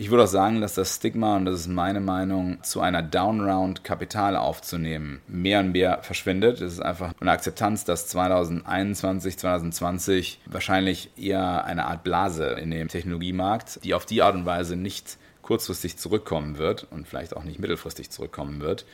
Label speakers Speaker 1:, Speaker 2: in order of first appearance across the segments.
Speaker 1: Ich würde auch sagen, dass das Stigma, und das ist meine Meinung, zu einer Downround Kapital aufzunehmen, mehr und mehr verschwindet. Es ist einfach eine Akzeptanz, dass 2021, 2020 wahrscheinlich eher eine Art Blase in dem Technologiemarkt, die auf die Art und Weise nicht kurzfristig zurückkommen wird und vielleicht auch nicht mittelfristig zurückkommen wird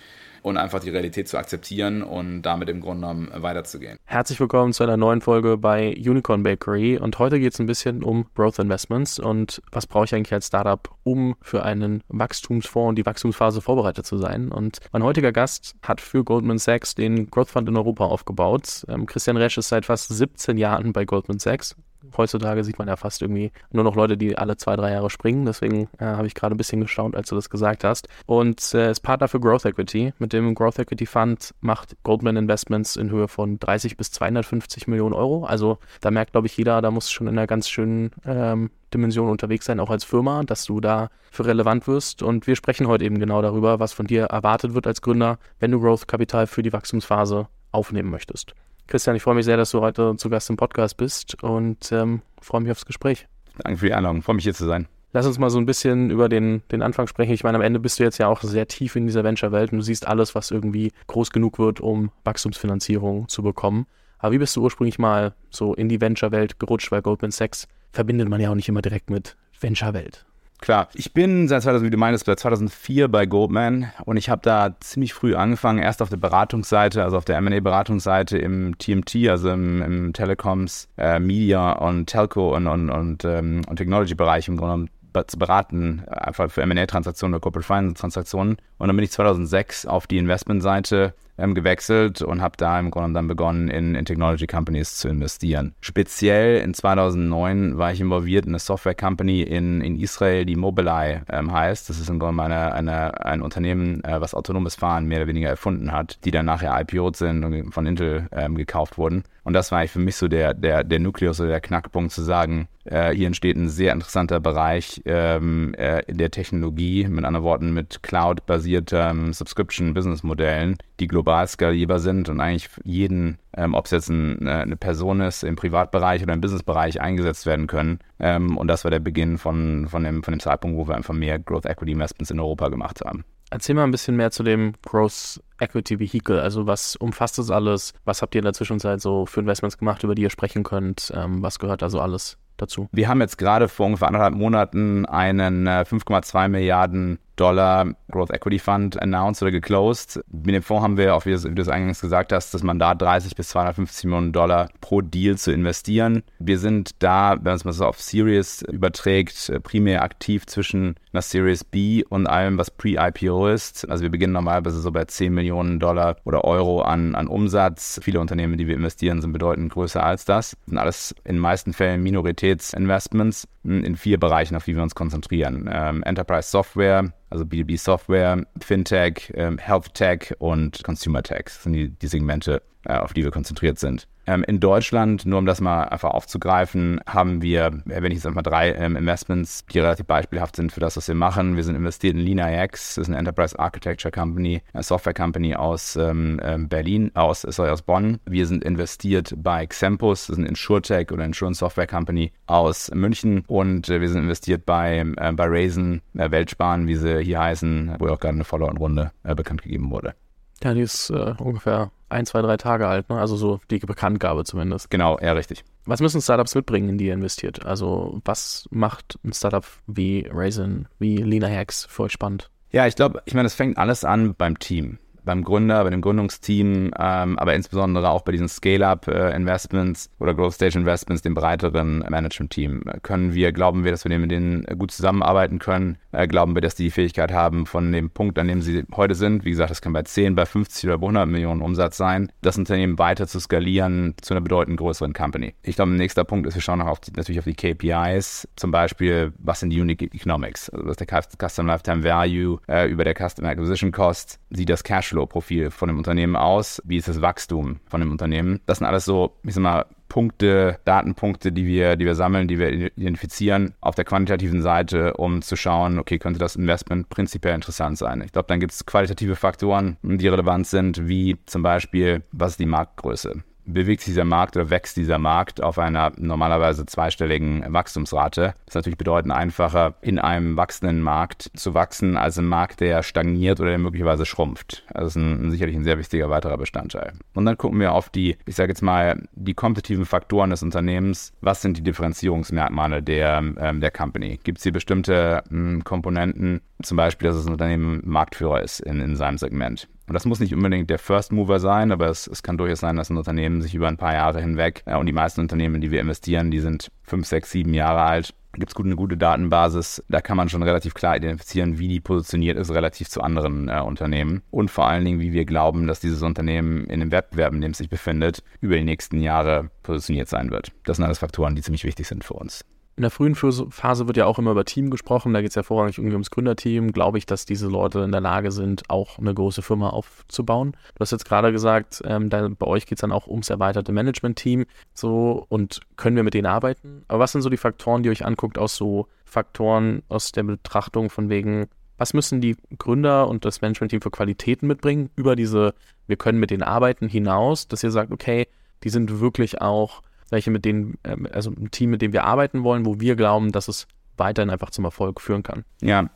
Speaker 1: und einfach die Realität zu akzeptieren und damit im Grunde genommen weiterzugehen.
Speaker 2: Herzlich willkommen zu einer neuen Folge bei Unicorn Bakery und heute geht es ein bisschen um Growth Investments und was brauche ich eigentlich als Startup, um für einen Wachstumsfonds und die Wachstumsphase vorbereitet zu sein. Und mein heutiger Gast hat für Goldman Sachs den Growth Fund in Europa aufgebaut. Ähm, Christian Resch ist seit fast 17 Jahren bei Goldman Sachs heutzutage sieht man ja fast irgendwie nur noch Leute, die alle zwei, drei Jahre springen. Deswegen äh, habe ich gerade ein bisschen gestaunt, als du das gesagt hast. Und äh, ist Partner für Growth Equity. Mit dem Growth Equity Fund macht Goldman Investments in Höhe von 30 bis 250 Millionen Euro. Also da merkt, glaube ich, jeder, da muss schon in einer ganz schönen ähm, Dimension unterwegs sein, auch als Firma, dass du da für relevant wirst. Und wir sprechen heute eben genau darüber, was von dir erwartet wird als Gründer, wenn du Growth Kapital für die Wachstumsphase aufnehmen möchtest. Christian, ich freue mich sehr, dass du heute zu Gast im Podcast bist und ähm, freue mich aufs Gespräch.
Speaker 1: Danke für die Einladung. Freue mich hier zu sein.
Speaker 2: Lass uns mal so ein bisschen über den, den Anfang sprechen. Ich meine, am Ende bist du jetzt ja auch sehr tief in dieser Venture-Welt und du siehst alles, was irgendwie groß genug wird, um Wachstumsfinanzierung zu bekommen. Aber wie bist du ursprünglich mal so in die Venture-Welt gerutscht? Weil Goldman Sachs verbindet man ja auch nicht immer direkt mit Venture-Welt.
Speaker 1: Klar, ich bin seit 2000, wie du meinst, seit 2004 bei Goldman und ich habe da ziemlich früh angefangen, erst auf der Beratungsseite, also auf der M&A-Beratungsseite im TMT, also im, im Telecoms, äh, Media und Telco und, und, und, ähm, und Technology-Bereich im Grunde genommen zu beraten, einfach für M&A-Transaktionen oder Corporate Finance-Transaktionen. Und dann bin ich 2006 auf die Investmentseite ähm, gewechselt und habe da im Grunde dann begonnen, in, in Technology Companies zu investieren. Speziell in 2009 war ich involviert in eine Software Company in, in Israel, die Mobileye ähm, heißt. Das ist im Grunde eine, eine, ein Unternehmen, äh, was autonomes Fahren mehr oder weniger erfunden hat, die dann nachher IPO'd sind und von Intel ähm, gekauft wurden. Und das war eigentlich für mich so der, der, der Nukleus oder der Knackpunkt zu sagen, äh, hier entsteht ein sehr interessanter Bereich ähm, äh, der Technologie, mit anderen Worten mit Cloud-basierten Subscription-Business-Modellen, die global skalierbar sind und eigentlich jeden, ähm, ob es jetzt ein, äh, eine Person ist, im Privatbereich oder im Businessbereich eingesetzt werden können. Ähm, und das war der Beginn von, von, dem, von dem Zeitpunkt, wo wir einfach mehr Growth Equity Investments in Europa gemacht haben.
Speaker 2: Erzähl mal ein bisschen mehr zu dem Growth Equity Vehicle. Also was umfasst das alles? Was habt ihr in der Zwischenzeit so für Investments gemacht, über die ihr sprechen könnt? Ähm, was gehört da so alles dazu?
Speaker 1: Wir haben jetzt gerade vor ungefähr anderthalb Monaten einen 5,2 äh, Milliarden Dollar Growth Equity Fund announced oder geclosed. Mit dem Fonds haben wir, auch wie du es eingangs gesagt hast, das Mandat 30 bis 250 Millionen Dollar pro Deal zu investieren. Wir sind da, wenn man es mal so auf Series überträgt, primär aktiv zwischen einer Series B und allem, was Pre-IPO ist. Also wir beginnen normalerweise so bei 10 Millionen Dollar oder Euro an, an Umsatz. Viele Unternehmen, die wir investieren, sind bedeutend größer als das. Das sind alles in den meisten Fällen Minoritätsinvestments in vier Bereichen, auf die wir uns konzentrieren. Ähm, Enterprise Software, also B2B Software, Fintech, ähm, Health Tech und Consumer Tech. Das sind die, die Segmente, äh, auf die wir konzentriert sind. Ähm, in Deutschland, nur um das mal einfach aufzugreifen, haben wir, wenn ich jetzt einfach drei ähm, Investments, die relativ beispielhaft sind für das, was wir machen. Wir sind investiert in LinaX, das ist eine Enterprise Architecture Company, eine Software Company aus ähm, Berlin, aus, sorry, aus Bonn. Wir sind investiert bei Xempus, das ist eine InsurTech oder Insurance Software Company aus München und äh, wir sind investiert bei, äh, bei Raisin, äh, Weltsparen, wie sie hier heißen, wo auch gerade eine Follow-on-Runde äh, bekannt gegeben wurde.
Speaker 2: Ja, die ist äh, ungefähr ein, zwei, drei Tage alt, ne? Also so die Bekanntgabe zumindest.
Speaker 1: Genau, ja, richtig.
Speaker 2: Was müssen Startups mitbringen, in die ihr investiert? Also was macht ein Startup wie Raisin, wie Lina Hacks für euch spannend?
Speaker 1: Ja, ich glaube, ich meine, es fängt alles an beim Team beim Gründer, bei dem Gründungsteam, ähm, aber insbesondere auch bei diesen Scale-Up-Investments oder Growth-Stage-Investments, dem breiteren Management-Team. Können wir, glauben wir, dass wir mit denen gut zusammenarbeiten können? Äh, glauben wir, dass die die Fähigkeit haben, von dem Punkt, an dem sie heute sind, wie gesagt, das kann bei 10, bei 50 oder bei 100 Millionen Umsatz sein, das Unternehmen weiter zu skalieren zu einer bedeutend größeren Company. Ich glaube, ein nächster Punkt ist, wir schauen auch auf die, natürlich auf die KPIs, zum Beispiel, was sind die Unique Economics? Also, was ist der Custom Lifetime Value äh, über der Customer Acquisition Cost? Sieht das Cashflow Cashflow-Profil von dem Unternehmen aus? Wie ist das Wachstum von dem Unternehmen? Das sind alles so, ich sag mal, Punkte, Datenpunkte, die wir, die wir sammeln, die wir identifizieren auf der quantitativen Seite, um zu schauen, okay, könnte das Investment prinzipiell interessant sein. Ich glaube, dann gibt es qualitative Faktoren, die relevant sind, wie zum Beispiel, was ist die Marktgröße? Bewegt sich dieser Markt oder wächst dieser Markt auf einer normalerweise zweistelligen Wachstumsrate. Das ist natürlich bedeutend einfacher, in einem wachsenden Markt zu wachsen, als im Markt, der stagniert oder der möglicherweise schrumpft. Das ist ein, sicherlich ein sehr wichtiger weiterer Bestandteil. Und dann gucken wir auf die, ich sage jetzt mal, die kompetitiven Faktoren des Unternehmens. Was sind die Differenzierungsmerkmale der, ähm, der Company? Gibt es hier bestimmte ähm, Komponenten, zum Beispiel, dass das Unternehmen Marktführer ist in, in seinem Segment? Und das muss nicht unbedingt der First Mover sein, aber es, es kann durchaus sein, dass ein Unternehmen sich über ein paar Jahre hinweg, äh, und die meisten Unternehmen, in die wir investieren, die sind fünf, sechs, sieben Jahre alt, gibt es gut, eine gute Datenbasis. Da kann man schon relativ klar identifizieren, wie die positioniert ist relativ zu anderen äh, Unternehmen. Und vor allen Dingen, wie wir glauben, dass dieses Unternehmen in dem Wettbewerb, in dem es sich befindet, über die nächsten Jahre positioniert sein wird. Das sind alles Faktoren, die ziemlich wichtig sind für uns.
Speaker 2: In der frühen Phase wird ja auch immer über Team gesprochen. Da geht es ja vorrangig irgendwie ums Gründerteam. Glaube ich, dass diese Leute in der Lage sind, auch eine große Firma aufzubauen. Du hast jetzt gerade gesagt, ähm, da, bei euch geht es dann auch ums erweiterte Management-Team. So, und können wir mit denen arbeiten? Aber was sind so die Faktoren, die ihr euch anguckt, aus so Faktoren aus der Betrachtung von wegen, was müssen die Gründer und das Management-Team für Qualitäten mitbringen über diese, wir können mit denen arbeiten hinaus, dass ihr sagt, okay, die sind wirklich auch welche mit denen, ähm, also ein Team, mit dem wir arbeiten wollen, wo wir glauben, dass es weiterhin einfach zum Erfolg führen kann.
Speaker 1: Ja,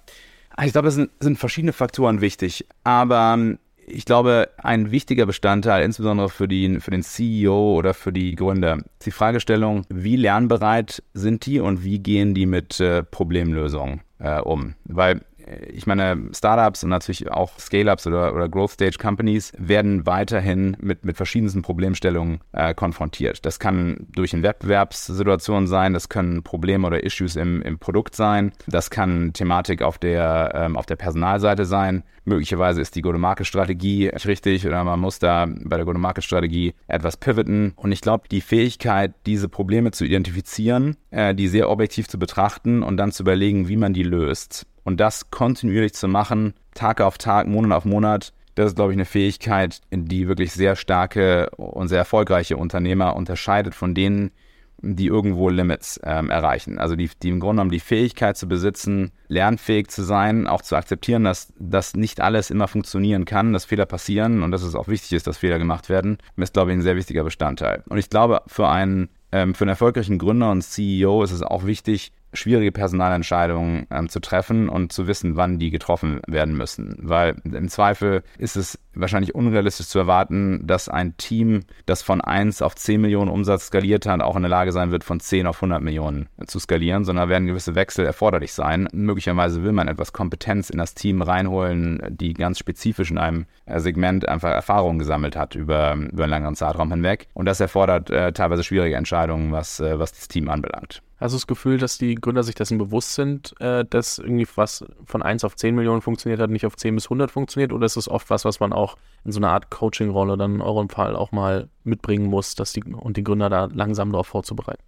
Speaker 1: ah, ich glaube, es sind, sind verschiedene Faktoren wichtig, aber ähm, ich glaube, ein wichtiger Bestandteil, insbesondere für, die, für den CEO oder für die Gründer, ist die Fragestellung, wie lernbereit sind die und wie gehen die mit äh, Problemlösungen äh, um? Weil ich meine, Startups und natürlich auch Scale-Ups oder, oder Growth Stage Companies werden weiterhin mit, mit verschiedensten Problemstellungen äh, konfrontiert. Das kann durch eine Wettbewerbssituation sein, das können Probleme oder Issues im, im Produkt sein, das kann Thematik auf der, ähm, auf der Personalseite sein. Möglicherweise ist die Go-to-Market-Strategie richtig oder man muss da bei der Go-to-Market-Strategie etwas pivoten. Und ich glaube, die Fähigkeit, diese Probleme zu identifizieren, äh, die sehr objektiv zu betrachten und dann zu überlegen, wie man die löst, und das kontinuierlich zu machen, Tag auf Tag, Monat auf Monat, das ist, glaube ich, eine Fähigkeit, die wirklich sehr starke und sehr erfolgreiche Unternehmer unterscheidet von denen, die irgendwo Limits ähm, erreichen. Also die, die im Grunde genommen die Fähigkeit zu besitzen, lernfähig zu sein, auch zu akzeptieren, dass das nicht alles immer funktionieren kann, dass Fehler passieren und dass es auch wichtig ist, dass Fehler gemacht werden, ist, glaube ich, ein sehr wichtiger Bestandteil. Und ich glaube, für einen, ähm, für einen erfolgreichen Gründer und CEO ist es auch wichtig, schwierige Personalentscheidungen ähm, zu treffen und zu wissen, wann die getroffen werden müssen. Weil im Zweifel ist es wahrscheinlich unrealistisch zu erwarten, dass ein Team, das von 1 auf 10 Millionen Umsatz skaliert hat, auch in der Lage sein wird, von 10 auf 100 Millionen zu skalieren, sondern werden gewisse Wechsel erforderlich sein. Möglicherweise will man etwas Kompetenz in das Team reinholen, die ganz spezifisch in einem äh, Segment einfach Erfahrung gesammelt hat über, über einen längeren Zeitraum hinweg. Und das erfordert äh, teilweise schwierige Entscheidungen, was, äh, was das Team anbelangt.
Speaker 2: Hast du das Gefühl, dass die Gründer sich dessen bewusst sind, äh, dass irgendwie was von 1 auf 10 Millionen funktioniert hat, nicht auf 10 bis 100 funktioniert? Oder ist es oft was, was man auch in so einer Art Coaching-Rolle dann in eurem Fall auch mal mitbringen muss, dass die und die Gründer da langsam darauf vorzubereiten?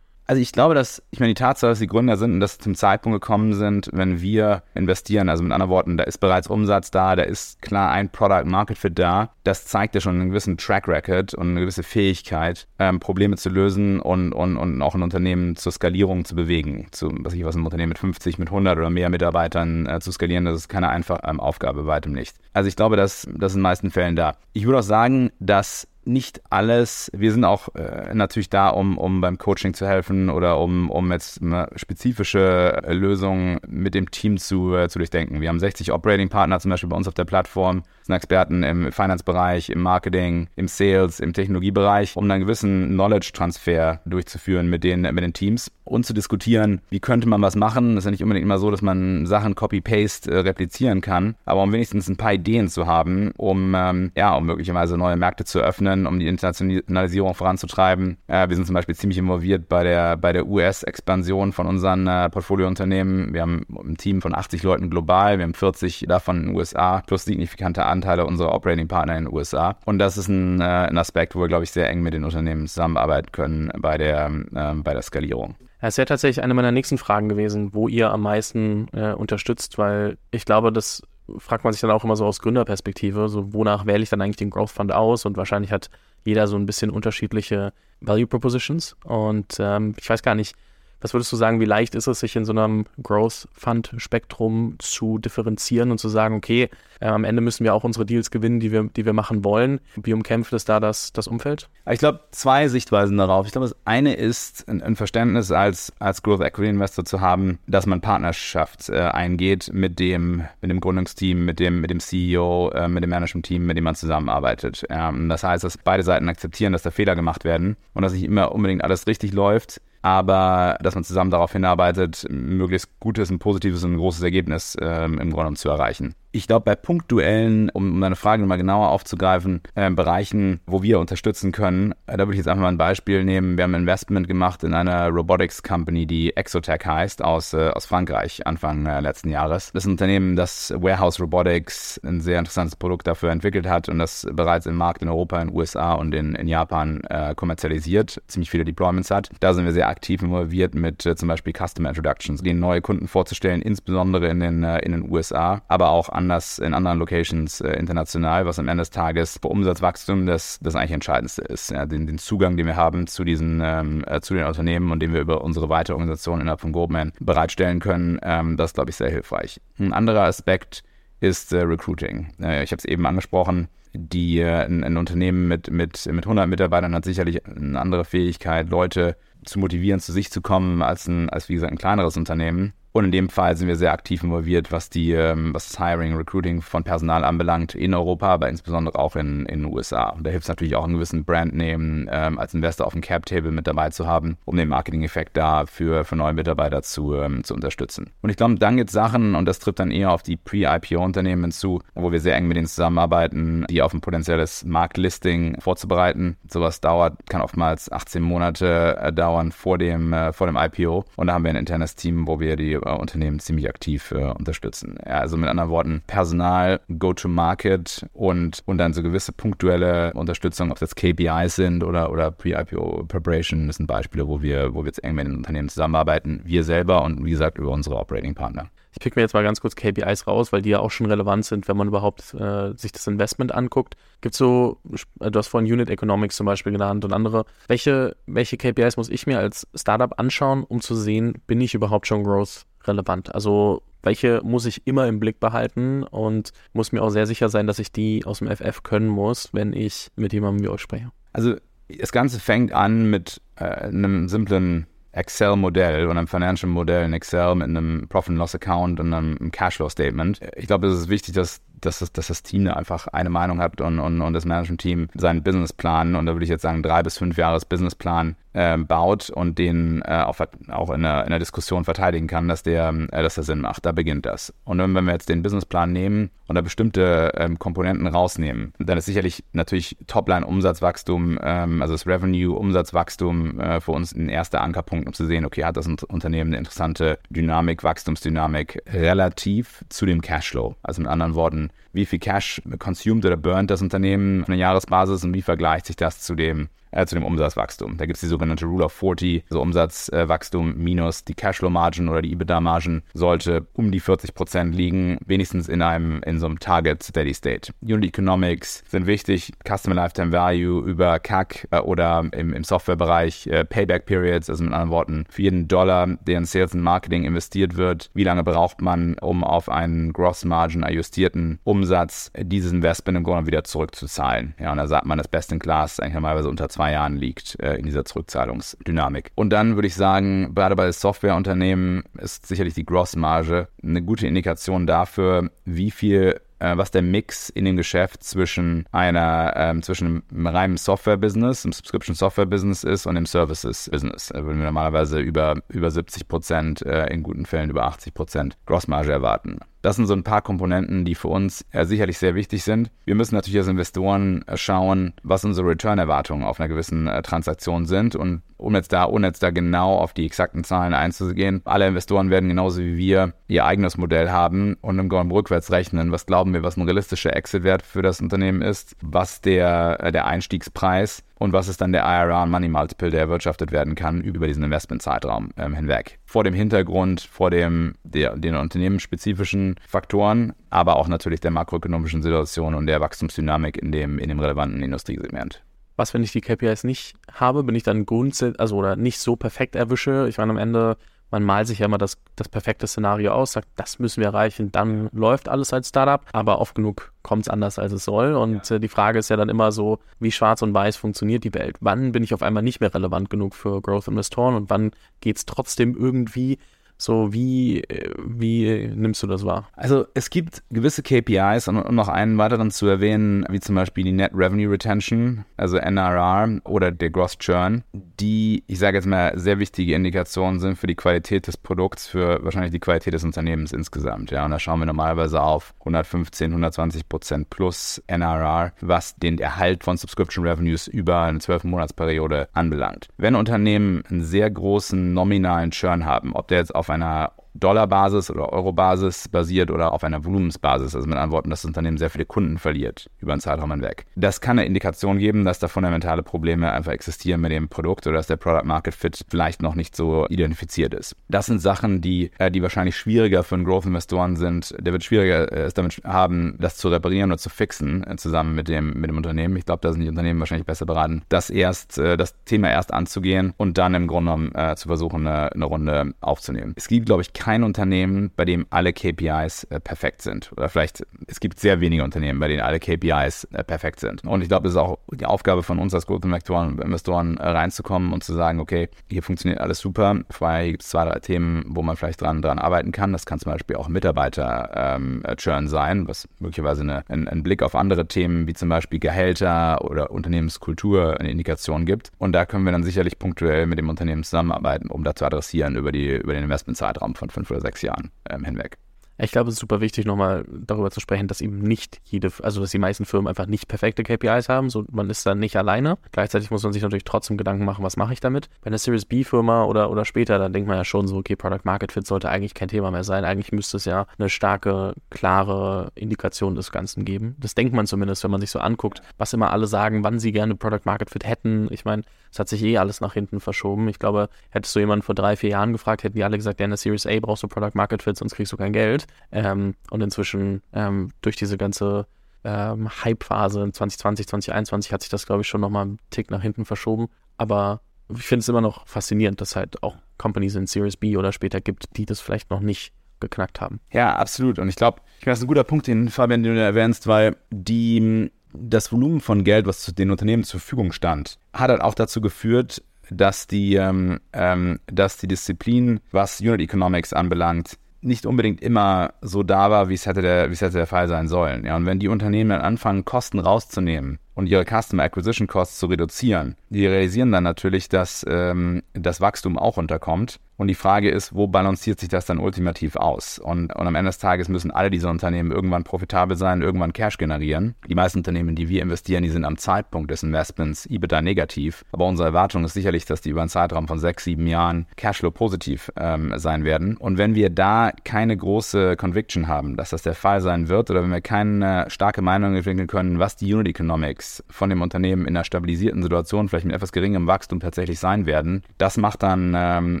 Speaker 1: Also ich glaube, dass, ich meine, die Tatsache, dass die Gründer sind und dass zum Zeitpunkt gekommen sind, wenn wir investieren, also mit anderen Worten, da ist bereits Umsatz da, da ist klar ein Product Market Fit da, das zeigt ja schon einen gewissen Track Record und eine gewisse Fähigkeit, ähm, Probleme zu lösen und, und, und auch ein Unternehmen zur Skalierung zu bewegen. Zu, was ich was, ein Unternehmen mit 50, mit 100 oder mehr Mitarbeitern äh, zu skalieren, das ist keine einfache ähm, Aufgabe, weitem nicht. Also ich glaube, dass das in den meisten Fällen da. Ich würde auch sagen, dass nicht alles. Wir sind auch äh, natürlich da, um, um beim Coaching zu helfen oder um, um jetzt spezifische äh, Lösungen mit dem Team zu, äh, zu durchdenken. Wir haben 60 Operating-Partner zum Beispiel bei uns auf der Plattform, sind Experten im Finance-Bereich, im Marketing, im Sales, im Technologiebereich, um einen gewissen Knowledge-Transfer durchzuführen mit den, mit den Teams und zu diskutieren, wie könnte man was machen. Das ist ja nicht unbedingt immer so, dass man Sachen Copy-Paste äh, replizieren kann, aber um wenigstens ein paar Ideen zu haben, um, ähm, ja, um möglicherweise neue Märkte zu öffnen, um die Internationalisierung voranzutreiben. Äh, wir sind zum Beispiel ziemlich involviert bei der, bei der US-Expansion von unseren äh, Portfoliounternehmen. Wir haben ein Team von 80 Leuten global, wir haben 40 davon in den USA, plus signifikante Anteile unserer Operating-Partner in den USA. Und das ist ein, äh, ein Aspekt, wo wir, glaube ich, sehr eng mit den Unternehmen zusammenarbeiten können bei der, äh, bei der Skalierung.
Speaker 2: Das wäre tatsächlich eine meiner nächsten Fragen gewesen, wo ihr am meisten äh, unterstützt, weil ich glaube, das fragt man sich dann auch immer so aus Gründerperspektive, so wonach wähle ich dann eigentlich den Growth Fund aus? Und wahrscheinlich hat jeder so ein bisschen unterschiedliche Value Propositions. Und ähm, ich weiß gar nicht, Was würdest du sagen, wie leicht ist es, sich in so einem Growth Fund Spektrum zu differenzieren und zu sagen, okay, äh, am Ende müssen wir auch unsere Deals gewinnen, die wir, die wir machen wollen. Wie umkämpft ist da das, das Umfeld?
Speaker 1: Ich glaube, zwei Sichtweisen darauf. Ich glaube, das eine ist ein, Verständnis als, als Growth Equity Investor zu haben, dass man Partnerschaft äh, eingeht mit dem, mit dem Gründungsteam, mit dem, mit dem CEO, äh, mit dem Management-Team, mit dem man zusammenarbeitet. Ähm, das heißt, dass beide Seiten akzeptieren, dass da Fehler gemacht werden und dass nicht immer unbedingt alles richtig läuft aber dass man zusammen darauf hinarbeitet, möglichst gutes, ein positives und großes Ergebnis ähm, im Grunde zu erreichen ich glaube, bei punktuellen, um, um deine Frage nochmal genauer aufzugreifen, äh, Bereichen, wo wir unterstützen können, äh, da würde ich jetzt einfach mal ein Beispiel nehmen. Wir haben ein Investment gemacht in einer Robotics Company, die Exotech heißt, aus, äh, aus Frankreich, Anfang äh, letzten Jahres. Das ist ein Unternehmen, das Warehouse Robotics, ein sehr interessantes Produkt dafür entwickelt hat und das bereits im Markt in Europa, in den USA und in, in Japan äh, kommerzialisiert, ziemlich viele Deployments hat. Da sind wir sehr aktiv involviert mit äh, zum Beispiel Customer Introductions, denen neue Kunden vorzustellen, insbesondere in den, in den USA, aber auch anders in anderen Locations äh, international, was am Ende des Tages für Umsatzwachstum das, das eigentlich Entscheidendste ist. Ja, den, den Zugang, den wir haben zu diesen, ähm, äh, zu den Unternehmen und den wir über unsere weitere Organisation innerhalb von Goldman bereitstellen können, ähm, das glaube ich sehr hilfreich. Ein anderer Aspekt ist äh, Recruiting. Äh, ich habe es eben angesprochen. Die, äh, ein, ein, Unternehmen mit, mit, mit 100 Mitarbeitern hat sicherlich eine andere Fähigkeit, Leute zu motivieren, zu sich zu kommen, als, ein, als wie gesagt ein kleineres Unternehmen. Und in dem Fall sind wir sehr aktiv involviert, was die, ähm, was das Hiring, Recruiting von Personal anbelangt in Europa, aber insbesondere auch in, in den USA. Und da hilft es natürlich auch einen gewissen Brandname ähm, als Investor auf dem Cap-Table mit dabei zu haben, um den Marketing-Effekt da für, für neue Mitarbeiter zu, ähm, zu unterstützen. Und ich glaube, dann gibt es Sachen, und das trifft dann eher auf die Pre-IPO-Unternehmen hinzu, wo wir sehr eng mit denen zusammenarbeiten, die auf ein potenzielles Marktlisting vorzubereiten. Sowas dauert, kann oftmals 18 Monate äh, dauern vor dem, äh, vor dem IPO. Und da haben wir ein internes Team, wo wir die Unternehmen ziemlich aktiv äh, unterstützen. Ja, also mit anderen Worten, Personal, Go-to-Market und, und dann so gewisse punktuelle Unterstützung, ob das KPIs sind oder, oder Pre-IPO Preparation, das sind Beispiele, wo wir, wo wir jetzt eng mit den Unternehmen zusammenarbeiten. Wir selber und wie gesagt über unsere Operating-Partner.
Speaker 2: Ich pick mir jetzt mal ganz kurz KPIs raus, weil die ja auch schon relevant sind, wenn man überhaupt äh, sich das Investment anguckt. Gibt so, du hast vorhin Unit Economics zum Beispiel genannt und andere. Welche, welche KPIs muss ich mir als Startup anschauen, um zu sehen, bin ich überhaupt schon Growth relevant? Also welche muss ich immer im Blick behalten und muss mir auch sehr sicher sein, dass ich die aus dem FF können muss, wenn ich mit jemandem wie euch spreche?
Speaker 1: Also das Ganze fängt an mit äh, einem simplen Excel-Modell und einem Financial-Modell in Excel mit einem Profit-Loss-Account und einem Cashflow-Statement. Ich glaube, es ist wichtig, dass dass das, dass das Team da einfach eine Meinung hat und, und, und das Management-Team seinen Businessplan, und da würde ich jetzt sagen, drei bis fünf Jahres Businessplan äh, baut und den äh, auch, in, einer, in einer Diskussion verteidigen kann, dass der, äh, dass der Sinn macht. Da beginnt das. Und wenn wir jetzt den Businessplan nehmen und da bestimmte ähm, Komponenten rausnehmen, dann ist sicherlich natürlich Topline-Umsatzwachstum, ähm, also das Revenue-Umsatzwachstum äh, für uns ein erster Ankerpunkt, um zu sehen, okay, hat das Unternehmen eine interessante Dynamik, Wachstumsdynamik relativ zu dem Cashflow. Also mit anderen Worten, wie viel Cash consumed oder burnt das Unternehmen auf einer Jahresbasis und wie vergleicht sich das zu dem äh, zu dem Umsatzwachstum. Da gibt es die sogenannte Rule of 40, also Umsatzwachstum minus die Cashflow-Margin oder die EBITDA-Margin sollte um die 40 Prozent liegen, wenigstens in einem, in so einem Target Steady State. Unit Economics sind wichtig, Customer Lifetime Value über CAC äh, oder im, im Softwarebereich äh, Payback Periods, also mit anderen Worten, für jeden Dollar, der in Sales und Marketing investiert wird, wie lange braucht man, um auf einen Gross Margin ajustierten Umsatz dieses Investment im Grunde wieder zurückzuzahlen. Ja, und da sagt man, das Best in Class eigentlich normalerweise unter zwei Jahren liegt äh, in dieser Zurückzahlungsdynamik. Und dann würde ich sagen, gerade bei Softwareunternehmen ist sicherlich die Grossmarge eine gute Indikation dafür, wie viel äh, was der Mix in dem Geschäft zwischen einer, ähm, zwischen einem reinen Software-Business, einem Subscription-Software-Business ist und dem Services-Business. Da würden wir normalerweise über, über 70 Prozent, äh, in guten Fällen über 80 Prozent Grossmarge erwarten. Das sind so ein paar Komponenten, die für uns äh, sicherlich sehr wichtig sind. Wir müssen natürlich als Investoren äh, schauen, was unsere Return-Erwartungen auf einer gewissen äh, Transaktion sind. Und um jetzt da, ohne jetzt da genau auf die exakten Zahlen einzugehen, alle Investoren werden genauso wie wir ihr eigenes Modell haben und im Grunde rückwärts rechnen. Was glauben wir, was ein realistischer Exit-Wert für das Unternehmen ist? Was der, äh, der Einstiegspreis und was ist dann der IRR Money Multiple, der erwirtschaftet werden kann über diesen Investmentzeitraum ähm, hinweg. Vor dem Hintergrund, vor dem der, den unternehmensspezifischen Faktoren, aber auch natürlich der makroökonomischen Situation und der Wachstumsdynamik in dem, in dem relevanten Industriesegment.
Speaker 2: Was, wenn ich die KPIs nicht habe, bin ich dann grundsätzlich, also oder nicht so perfekt erwische. Ich meine, am Ende man malt sich ja immer das, das perfekte Szenario aus, sagt, das müssen wir erreichen, dann läuft alles als Startup, aber oft genug kommt es anders, als es soll. Und ja. äh, die Frage ist ja dann immer so, wie schwarz und weiß funktioniert die Welt? Wann bin ich auf einmal nicht mehr relevant genug für Growth-Investoren und wann geht es trotzdem irgendwie so, wie, wie nimmst du das wahr?
Speaker 1: Also es gibt gewisse KPIs und um noch einen weiteren zu erwähnen, wie zum Beispiel die Net Revenue Retention, also NRR oder der Gross Churn, die, ich sage jetzt mal, sehr wichtige Indikationen sind für die Qualität des Produkts, für wahrscheinlich die Qualität des Unternehmens insgesamt. Ja, und da schauen wir normalerweise auf 115, 120 Prozent plus NRR, was den Erhalt von Subscription Revenues über eine 12-Monatsperiode anbelangt. Wenn Unternehmen einen sehr großen nominalen Churn haben, ob der jetzt auf einer Dollarbasis oder Eurobasis basiert oder auf einer Volumensbasis. Also mit anderen Worten, dass das Unternehmen sehr viele Kunden verliert über einen Zeitraum hinweg. Das kann eine Indikation geben, dass da fundamentale Probleme einfach existieren mit dem Produkt oder dass der Product Market Fit vielleicht noch nicht so identifiziert ist. Das sind Sachen, die, äh, die wahrscheinlich schwieriger für einen Growth-Investoren sind. Der wird schwieriger äh, es damit haben, das zu reparieren oder zu fixen äh, zusammen mit dem, mit dem Unternehmen. Ich glaube, da sind die Unternehmen wahrscheinlich besser beraten, das erst, das Thema erst anzugehen und dann im Grunde genommen zu versuchen, eine, eine Runde aufzunehmen. Es gibt, glaube ich, kein Unternehmen, bei dem alle KPIs äh, perfekt sind. Oder vielleicht, es gibt sehr wenige Unternehmen, bei denen alle KPIs äh, perfekt sind. Und ich glaube, es ist auch die Aufgabe von uns als Growth-Investoren und Investoren äh, reinzukommen und zu sagen, okay, hier funktioniert alles super. Vorher gibt es zwei, drei Themen, wo man vielleicht dran, dran arbeiten kann. Das kann zum Beispiel auch Mitarbeiter-Churn ähm, sein, was möglicherweise eine, ein, ein Blick auf andere Themen wie zum Beispiel Gehälter oder Unternehmenskultur eine Indikation gibt. Und da können wir dann sicherlich punktuell mit dem Unternehmen zusammenarbeiten, um da zu adressieren über, die, über den Investmentzeitraum von fünf oder sechs Jahren ähm, hinweg.
Speaker 2: Ich glaube, es ist super wichtig, nochmal darüber zu sprechen, dass eben nicht jede, also dass die meisten Firmen einfach nicht perfekte KPIs haben. So, man ist dann nicht alleine. Gleichzeitig muss man sich natürlich trotzdem Gedanken machen, was mache ich damit. Bei einer Series B-Firma oder, oder später, dann denkt man ja schon so, okay, Product Market Fit sollte eigentlich kein Thema mehr sein. Eigentlich müsste es ja eine starke, klare Indikation des Ganzen geben. Das denkt man zumindest, wenn man sich so anguckt, was immer alle sagen, wann sie gerne Product Market Fit hätten. Ich meine, es hat sich eh alles nach hinten verschoben. Ich glaube, hättest du jemanden vor drei, vier Jahren gefragt, hätten die alle gesagt, ja, in der Series A brauchst du Product Market Fit, sonst kriegst du kein Geld. Ähm, und inzwischen ähm, durch diese ganze ähm, Hype-Phase in 2020, 2021 hat sich das, glaube ich, schon nochmal einen Tick nach hinten verschoben. Aber ich finde es immer noch faszinierend, dass halt auch Companies in Series B oder später gibt, die das vielleicht noch nicht geknackt haben.
Speaker 1: Ja, absolut. Und ich glaube, das ist ein guter Punkt, den Fabian, den du erwähnst, weil die das Volumen von Geld, was zu den Unternehmen zur Verfügung stand, hat halt auch dazu geführt, dass die, ähm, ähm, dass die Disziplin, was Unit Economics anbelangt, nicht unbedingt immer so da war, wie es hätte der, wie es hätte der Fall sein sollen. Ja, und wenn die Unternehmen dann anfangen, Kosten rauszunehmen und ihre Customer Acquisition Costs zu reduzieren, die realisieren dann natürlich, dass ähm, das Wachstum auch unterkommt und die Frage ist, wo balanciert sich das dann ultimativ aus? Und, und am Ende des Tages müssen alle diese Unternehmen irgendwann profitabel sein, irgendwann Cash generieren. Die meisten Unternehmen, die wir investieren, die sind am Zeitpunkt des Investments EBITDA negativ. Aber unsere Erwartung ist sicherlich, dass die über einen Zeitraum von sechs, sieben Jahren Cashflow positiv ähm, sein werden. Und wenn wir da keine große Conviction haben, dass das der Fall sein wird, oder wenn wir keine starke Meinung entwickeln können, was die Unit Economics von dem Unternehmen in einer stabilisierten Situation, vielleicht mit etwas geringem Wachstum tatsächlich sein werden, das macht dann ähm,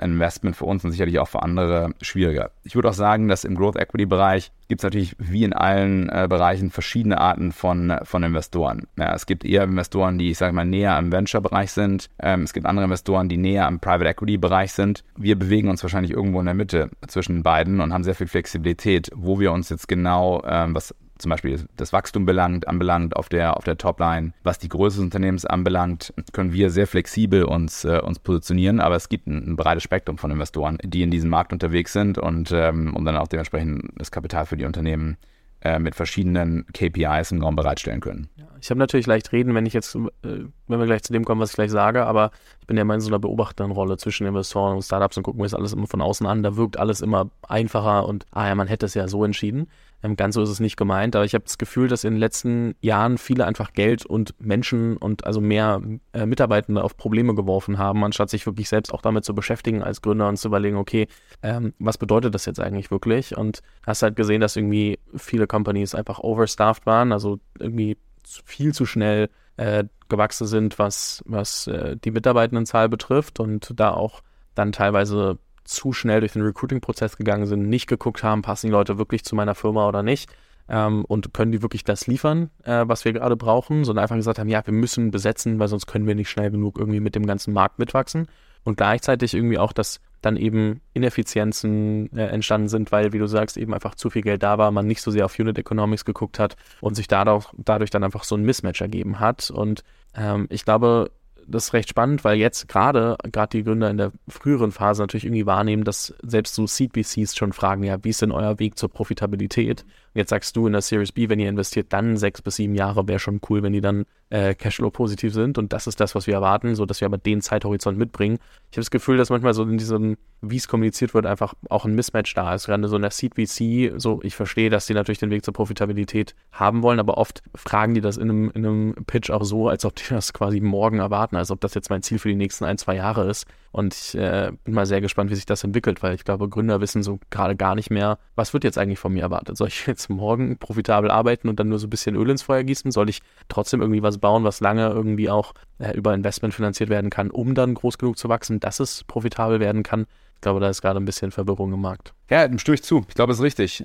Speaker 1: Investment für uns und sicherlich auch für andere schwieriger. Ich würde auch sagen, dass im Growth Equity Bereich gibt es natürlich wie in allen äh, Bereichen verschiedene Arten von, von Investoren. Ja, es gibt eher Investoren, die, ich sage mal, näher am Venture-Bereich sind. Ähm, es gibt andere Investoren, die näher am Private Equity-Bereich sind. Wir bewegen uns wahrscheinlich irgendwo in der Mitte zwischen beiden und haben sehr viel Flexibilität, wo wir uns jetzt genau, ähm, was zum Beispiel das Wachstum belangt, anbelangt auf der, auf der Topline. Was die Größe des Unternehmens anbelangt, können wir sehr flexibel uns, äh, uns positionieren, aber es gibt ein, ein, breites Spektrum von Investoren, die in diesem Markt unterwegs sind und, ähm, und dann auch dementsprechend das Kapital für die Unternehmen äh, mit verschiedenen KPIs im Raum bereitstellen können.
Speaker 2: Ja, ich habe natürlich leicht reden, wenn ich jetzt, äh, wenn wir gleich zu dem kommen, was ich gleich sage, aber ich bin ja immer in so einer beobachtenden Rolle zwischen Investoren und Startups und gucken wir das alles immer von außen an. Da wirkt alles immer einfacher und, ah ja, man hätte es ja so entschieden. Ähm, ganz so ist es nicht gemeint, aber ich habe das Gefühl, dass in den letzten Jahren viele einfach Geld und Menschen und also mehr äh, Mitarbeitende auf Probleme geworfen haben, anstatt sich wirklich selbst auch damit zu beschäftigen als Gründer und zu überlegen, okay, ähm, was bedeutet das jetzt eigentlich wirklich? Und hast halt gesehen, dass irgendwie viele Companies einfach overstaffed waren, also irgendwie viel zu schnell äh, gewachsen sind, was, was äh, die Mitarbeitendenzahl betrifft und da auch dann teilweise zu schnell durch den Recruiting-Prozess gegangen sind, nicht geguckt haben, passen die Leute wirklich zu meiner Firma oder nicht. ähm, und können die wirklich das liefern, äh, was wir gerade brauchen, sondern einfach gesagt haben, ja, wir müssen besetzen, weil sonst können wir nicht schnell genug irgendwie mit dem ganzen Markt mitwachsen. Und gleichzeitig irgendwie auch, dass dann eben Ineffizienzen äh, entstanden sind, weil, wie du sagst, eben einfach zu viel Geld da war, man nicht so sehr auf Unit Economics geguckt hat und sich dadurch, dadurch dann einfach so ein Mismatch ergeben hat. Und ähm, ich glaube, das ist recht spannend, weil jetzt gerade, gerade die Gründer in der früheren Phase natürlich irgendwie wahrnehmen, dass selbst so Seed-VCs schon fragen, ja, wie ist denn euer Weg zur Profitabilität? Jetzt sagst du in der Series B, wenn ihr investiert, dann sechs bis sieben Jahre wäre schon cool, wenn die dann äh, Cashflow-positiv sind. Und das ist das, was wir erwarten, so dass wir aber den Zeithorizont mitbringen. Ich habe das Gefühl, dass manchmal so in diesem, wie es kommuniziert wird, einfach auch ein Mismatch da ist. Gerade so in der Seed-VC, so ich verstehe, dass die natürlich den Weg zur Profitabilität haben wollen, aber oft fragen die das in einem, in einem Pitch auch so, als ob die das quasi morgen erwarten, als ob das jetzt mein Ziel für die nächsten ein, zwei Jahre ist. Und ich äh, bin mal sehr gespannt, wie sich das entwickelt, weil ich glaube, Gründer wissen so gerade gar nicht mehr, was wird jetzt eigentlich von mir erwartet? Soll ich jetzt morgen profitabel arbeiten und dann nur so ein bisschen Öl ins Feuer gießen? Soll ich trotzdem irgendwie was bauen, was lange irgendwie auch äh, über Investment finanziert werden kann, um dann groß genug zu wachsen, dass es profitabel werden kann? Ich glaube, da ist gerade ein bisschen Verwirrung im Markt.
Speaker 1: Ja, dem stimme ich zu. Ich glaube, es ist richtig.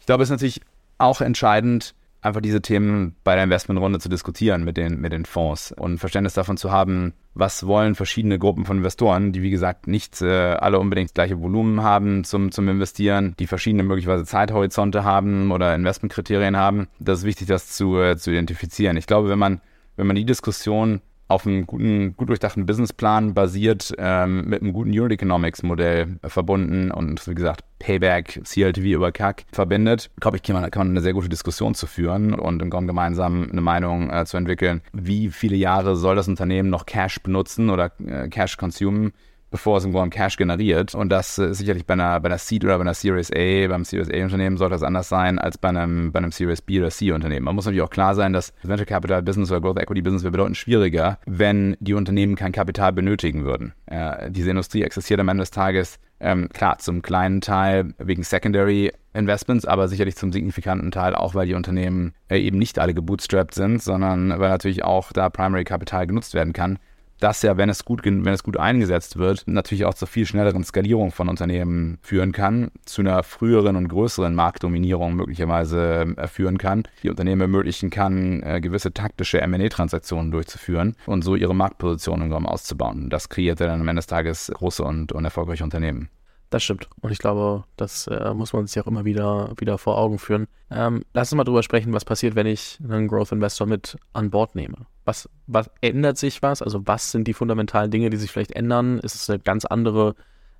Speaker 1: Ich glaube, es ist natürlich auch entscheidend, einfach diese Themen bei der Investmentrunde zu diskutieren mit den, mit den Fonds und Verständnis davon zu haben, was wollen verschiedene Gruppen von Investoren, die wie gesagt nicht äh, alle unbedingt das gleiche Volumen haben zum, zum Investieren, die verschiedene möglicherweise Zeithorizonte haben oder Investmentkriterien haben. Das ist wichtig, das zu, äh, zu identifizieren. Ich glaube, wenn man, wenn man die Diskussion auf einem guten, gut durchdachten Businessplan basiert, ähm, mit einem guten Unit Economics Modell verbunden und wie gesagt Payback, CLTV über CAC verbindet, glaube ich, kann man, kann man eine sehr gute Diskussion zu führen und im Grunde gemeinsam eine Meinung äh, zu entwickeln, wie viele Jahre soll das Unternehmen noch Cash benutzen oder äh, Cash consumen, bevor es im Grunde Cash generiert. Und das ist sicherlich bei einer, bei einer Seed oder bei einer Series A, beim Series A-Unternehmen sollte das anders sein als bei einem, bei einem Series B oder C-Unternehmen. Man muss natürlich auch klar sein, dass Venture Capital Business oder Growth Equity Business wäre bedeutend schwieriger, wenn die Unternehmen kein Kapital benötigen würden. Äh, diese Industrie existiert am Ende des Tages ähm, klar, zum kleinen Teil wegen Secondary Investments, aber sicherlich zum signifikanten Teil auch, weil die Unternehmen äh, eben nicht alle gebootstrapped sind, sondern weil natürlich auch da Primary Kapital genutzt werden kann das ja, wenn es gut, wenn es gut eingesetzt wird, natürlich auch zur viel schnelleren Skalierung von Unternehmen führen kann, zu einer früheren und größeren Marktdominierung möglicherweise äh, führen kann, die Unternehmen ermöglichen kann, äh, gewisse taktische M&A-Transaktionen durchzuführen und so ihre Marktposition im auszubauen. Das kreiert dann am Ende des Tages große und, und erfolgreiche Unternehmen.
Speaker 2: Das stimmt. Und ich glaube, das äh, muss man sich auch immer wieder, wieder vor Augen führen. Ähm, lass uns mal drüber sprechen, was passiert, wenn ich einen Growth Investor mit an Bord nehme. Was, was ändert sich was? Also was sind die fundamentalen Dinge, die sich vielleicht ändern? Ist es eine ganz andere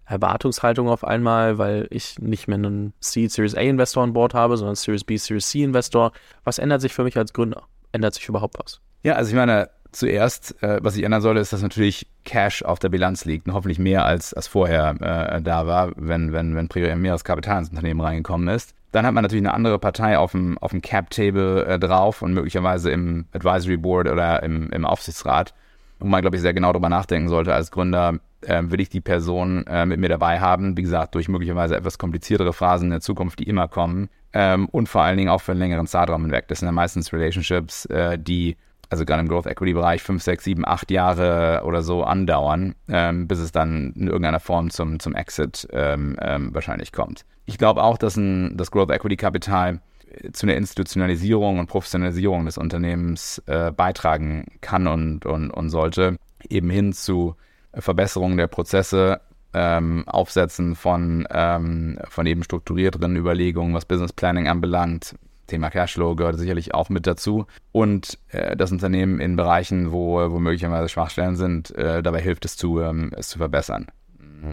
Speaker 2: Erwartungshaltung auf einmal, weil ich nicht mehr einen Seed Series A Investor an Bord habe, sondern Series B Series C Investor? Was ändert sich für mich als Gründer? Ändert sich überhaupt was?
Speaker 1: Ja, also ich meine, zuerst, äh, was sich ändern sollte, ist, dass natürlich Cash auf der Bilanz liegt und hoffentlich mehr als, als vorher äh, da war, wenn, wenn, wenn mehr Kapital ins Unternehmen reingekommen ist. Dann hat man natürlich eine andere Partei auf dem, auf dem Cap-Table äh, drauf und möglicherweise im Advisory Board oder im, im Aufsichtsrat, wo man, glaube ich, sehr genau darüber nachdenken sollte als Gründer, äh, will ich die Person äh, mit mir dabei haben, wie gesagt, durch möglicherweise etwas kompliziertere Phasen in der Zukunft, die immer kommen. Ähm, und vor allen Dingen auch für einen längeren Zeitraum hinweg. Das sind ja meistens Relationships, äh, die also gerade im Growth Equity Bereich, fünf, sechs, sieben, acht Jahre oder so andauern, ähm, bis es dann in irgendeiner Form zum, zum Exit ähm, ähm, wahrscheinlich kommt. Ich glaube auch, dass ein, das Growth Equity Kapital äh, zu einer Institutionalisierung und Professionalisierung des Unternehmens äh, beitragen kann und, und, und sollte, eben hin zu Verbesserungen der Prozesse, ähm, Aufsetzen von, ähm, von eben strukturierteren Überlegungen, was Business Planning anbelangt, Thema Cashflow gehört sicherlich auch mit dazu. Und äh, das Unternehmen in Bereichen, wo, wo möglicherweise Schwachstellen sind, äh, dabei hilft es zu, ähm, es zu verbessern.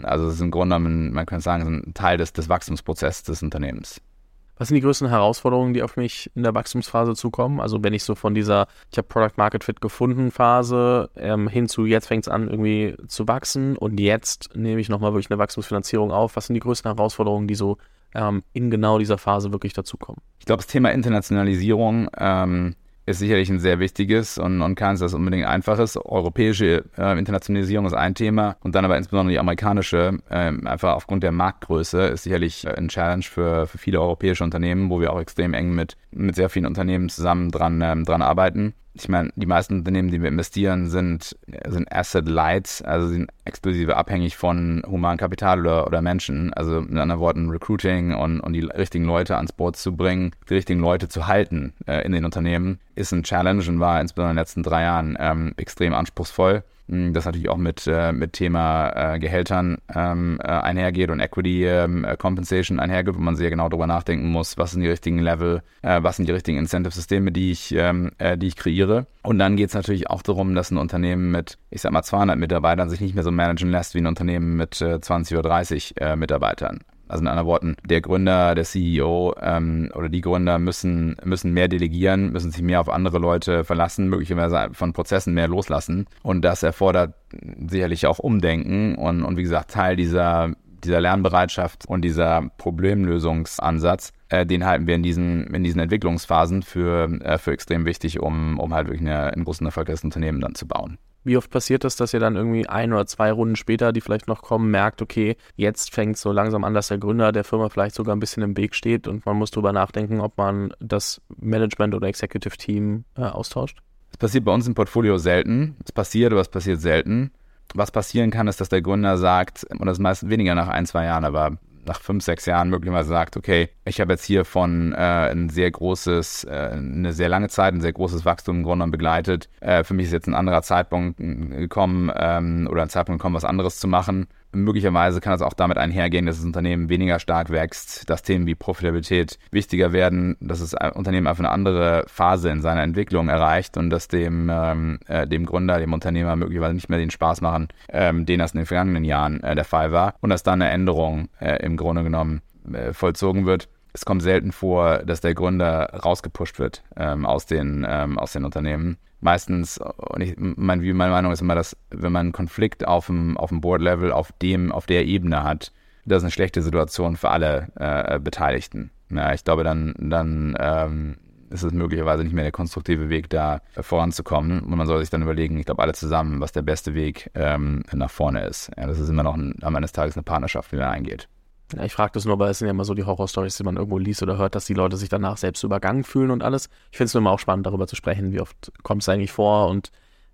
Speaker 1: Also es ist im Grunde genommen, man könnte sagen, ein Teil des, des Wachstumsprozesses des Unternehmens.
Speaker 2: Was sind die größten Herausforderungen, die auf mich in der Wachstumsphase zukommen? Also wenn ich so von dieser, ich habe Product Market Fit gefunden Phase ähm, hin zu jetzt fängt es an irgendwie zu wachsen und jetzt nehme ich nochmal wirklich eine Wachstumsfinanzierung auf. Was sind die größten Herausforderungen, die so ähm, in genau dieser Phase wirklich dazukommen.
Speaker 1: Ich glaube, das Thema Internationalisierung ähm, ist sicherlich ein sehr wichtiges und, und keins, das unbedingt einfaches. Europäische äh, Internationalisierung ist ein Thema und dann aber insbesondere die amerikanische, äh, einfach aufgrund der Marktgröße, ist sicherlich äh, ein Challenge für, für viele europäische Unternehmen, wo wir auch extrem eng mit, mit sehr vielen Unternehmen zusammen dran, ähm, dran arbeiten. Ich meine, die meisten Unternehmen, die wir investieren, sind, sind Asset Light, also sind exklusive abhängig von humanem Kapital oder, oder Menschen. Also in anderen Worten Recruiting und, und die richtigen Leute ans Board zu bringen, die richtigen Leute zu halten äh, in den Unternehmen, ist ein Challenge und war insbesondere in den letzten drei Jahren ähm, extrem anspruchsvoll. Hm, das natürlich auch mit, äh, mit Thema äh, Gehältern ähm, äh, einhergeht und Equity ähm, äh, Compensation einhergeht, wo man sehr genau darüber nachdenken muss, was sind die richtigen Level, äh, was sind die richtigen Incentive-Systeme, die, ich, ähm, äh, die ich kreiere. Und dann geht es natürlich auch darum, dass ein Unternehmen mit, ich sag mal, 200 Mitarbeitern sich nicht mehr so managen lässt wie ein Unternehmen mit 20 oder 30 Mitarbeitern. Also in anderen Worten, der Gründer, der CEO ähm, oder die Gründer müssen, müssen mehr delegieren, müssen sich mehr auf andere Leute verlassen, möglicherweise von Prozessen mehr loslassen. Und das erfordert sicherlich auch Umdenken und, und wie gesagt, Teil dieser, dieser Lernbereitschaft und dieser Problemlösungsansatz, äh, den halten wir in diesen, in diesen Entwicklungsphasen für, äh, für extrem wichtig, um, um halt wirklich eine, ein großes erfolgreiches Unternehmen dann zu bauen.
Speaker 2: Wie oft passiert das, dass ihr dann irgendwie ein oder zwei Runden später, die vielleicht noch kommen, merkt, okay, jetzt fängt es so langsam an, dass der Gründer der Firma vielleicht sogar ein bisschen im Weg steht und man muss darüber nachdenken, ob man das Management oder Executive Team äh, austauscht?
Speaker 1: Es passiert bei uns im Portfolio selten. Es passiert, aber es passiert selten. Was passieren kann, ist, dass der Gründer sagt, und das ist meistens weniger nach ein, zwei Jahren, aber nach fünf, sechs Jahren möglicherweise sagt, okay, ich habe jetzt hier von äh, ein sehr großes, äh, eine sehr lange Zeit, ein sehr großes Wachstum im Grunde begleitet. Äh, für mich ist jetzt ein anderer Zeitpunkt gekommen ähm, oder ein Zeitpunkt gekommen, was anderes zu machen. Möglicherweise kann es auch damit einhergehen, dass das Unternehmen weniger stark wächst, dass Themen wie Profitabilität wichtiger werden, dass das Unternehmen einfach eine andere Phase in seiner Entwicklung erreicht und dass dem, ähm, äh, dem Gründer, dem Unternehmer möglicherweise nicht mehr den Spaß machen, ähm, den das in den vergangenen Jahren äh, der Fall war und dass dann eine Änderung äh, im Grunde genommen äh, vollzogen wird es kommt selten vor, dass der Gründer rausgepusht wird ähm, aus, den, ähm, aus den Unternehmen. Meistens, und ich, mein, meine Meinung ist immer, dass wenn man einen Konflikt auf dem, auf dem Board-Level, auf dem, auf der Ebene hat, das ist eine schlechte Situation für alle äh, Beteiligten. Ja, ich glaube, dann, dann ähm, ist es möglicherweise nicht mehr der konstruktive Weg, da voranzukommen. Und man soll sich dann überlegen, ich glaube, alle zusammen, was der beste Weg ähm, nach vorne ist. Ja, das ist immer noch ein, am Ende des Tages eine Partnerschaft, die man eingeht.
Speaker 2: Ja, ich frage das nur, weil es sind ja immer so die Horrorstories, die man irgendwo liest oder hört, dass die Leute sich danach selbst übergangen fühlen und alles. Ich finde es immer auch spannend, darüber zu sprechen, wie oft kommt es eigentlich vor und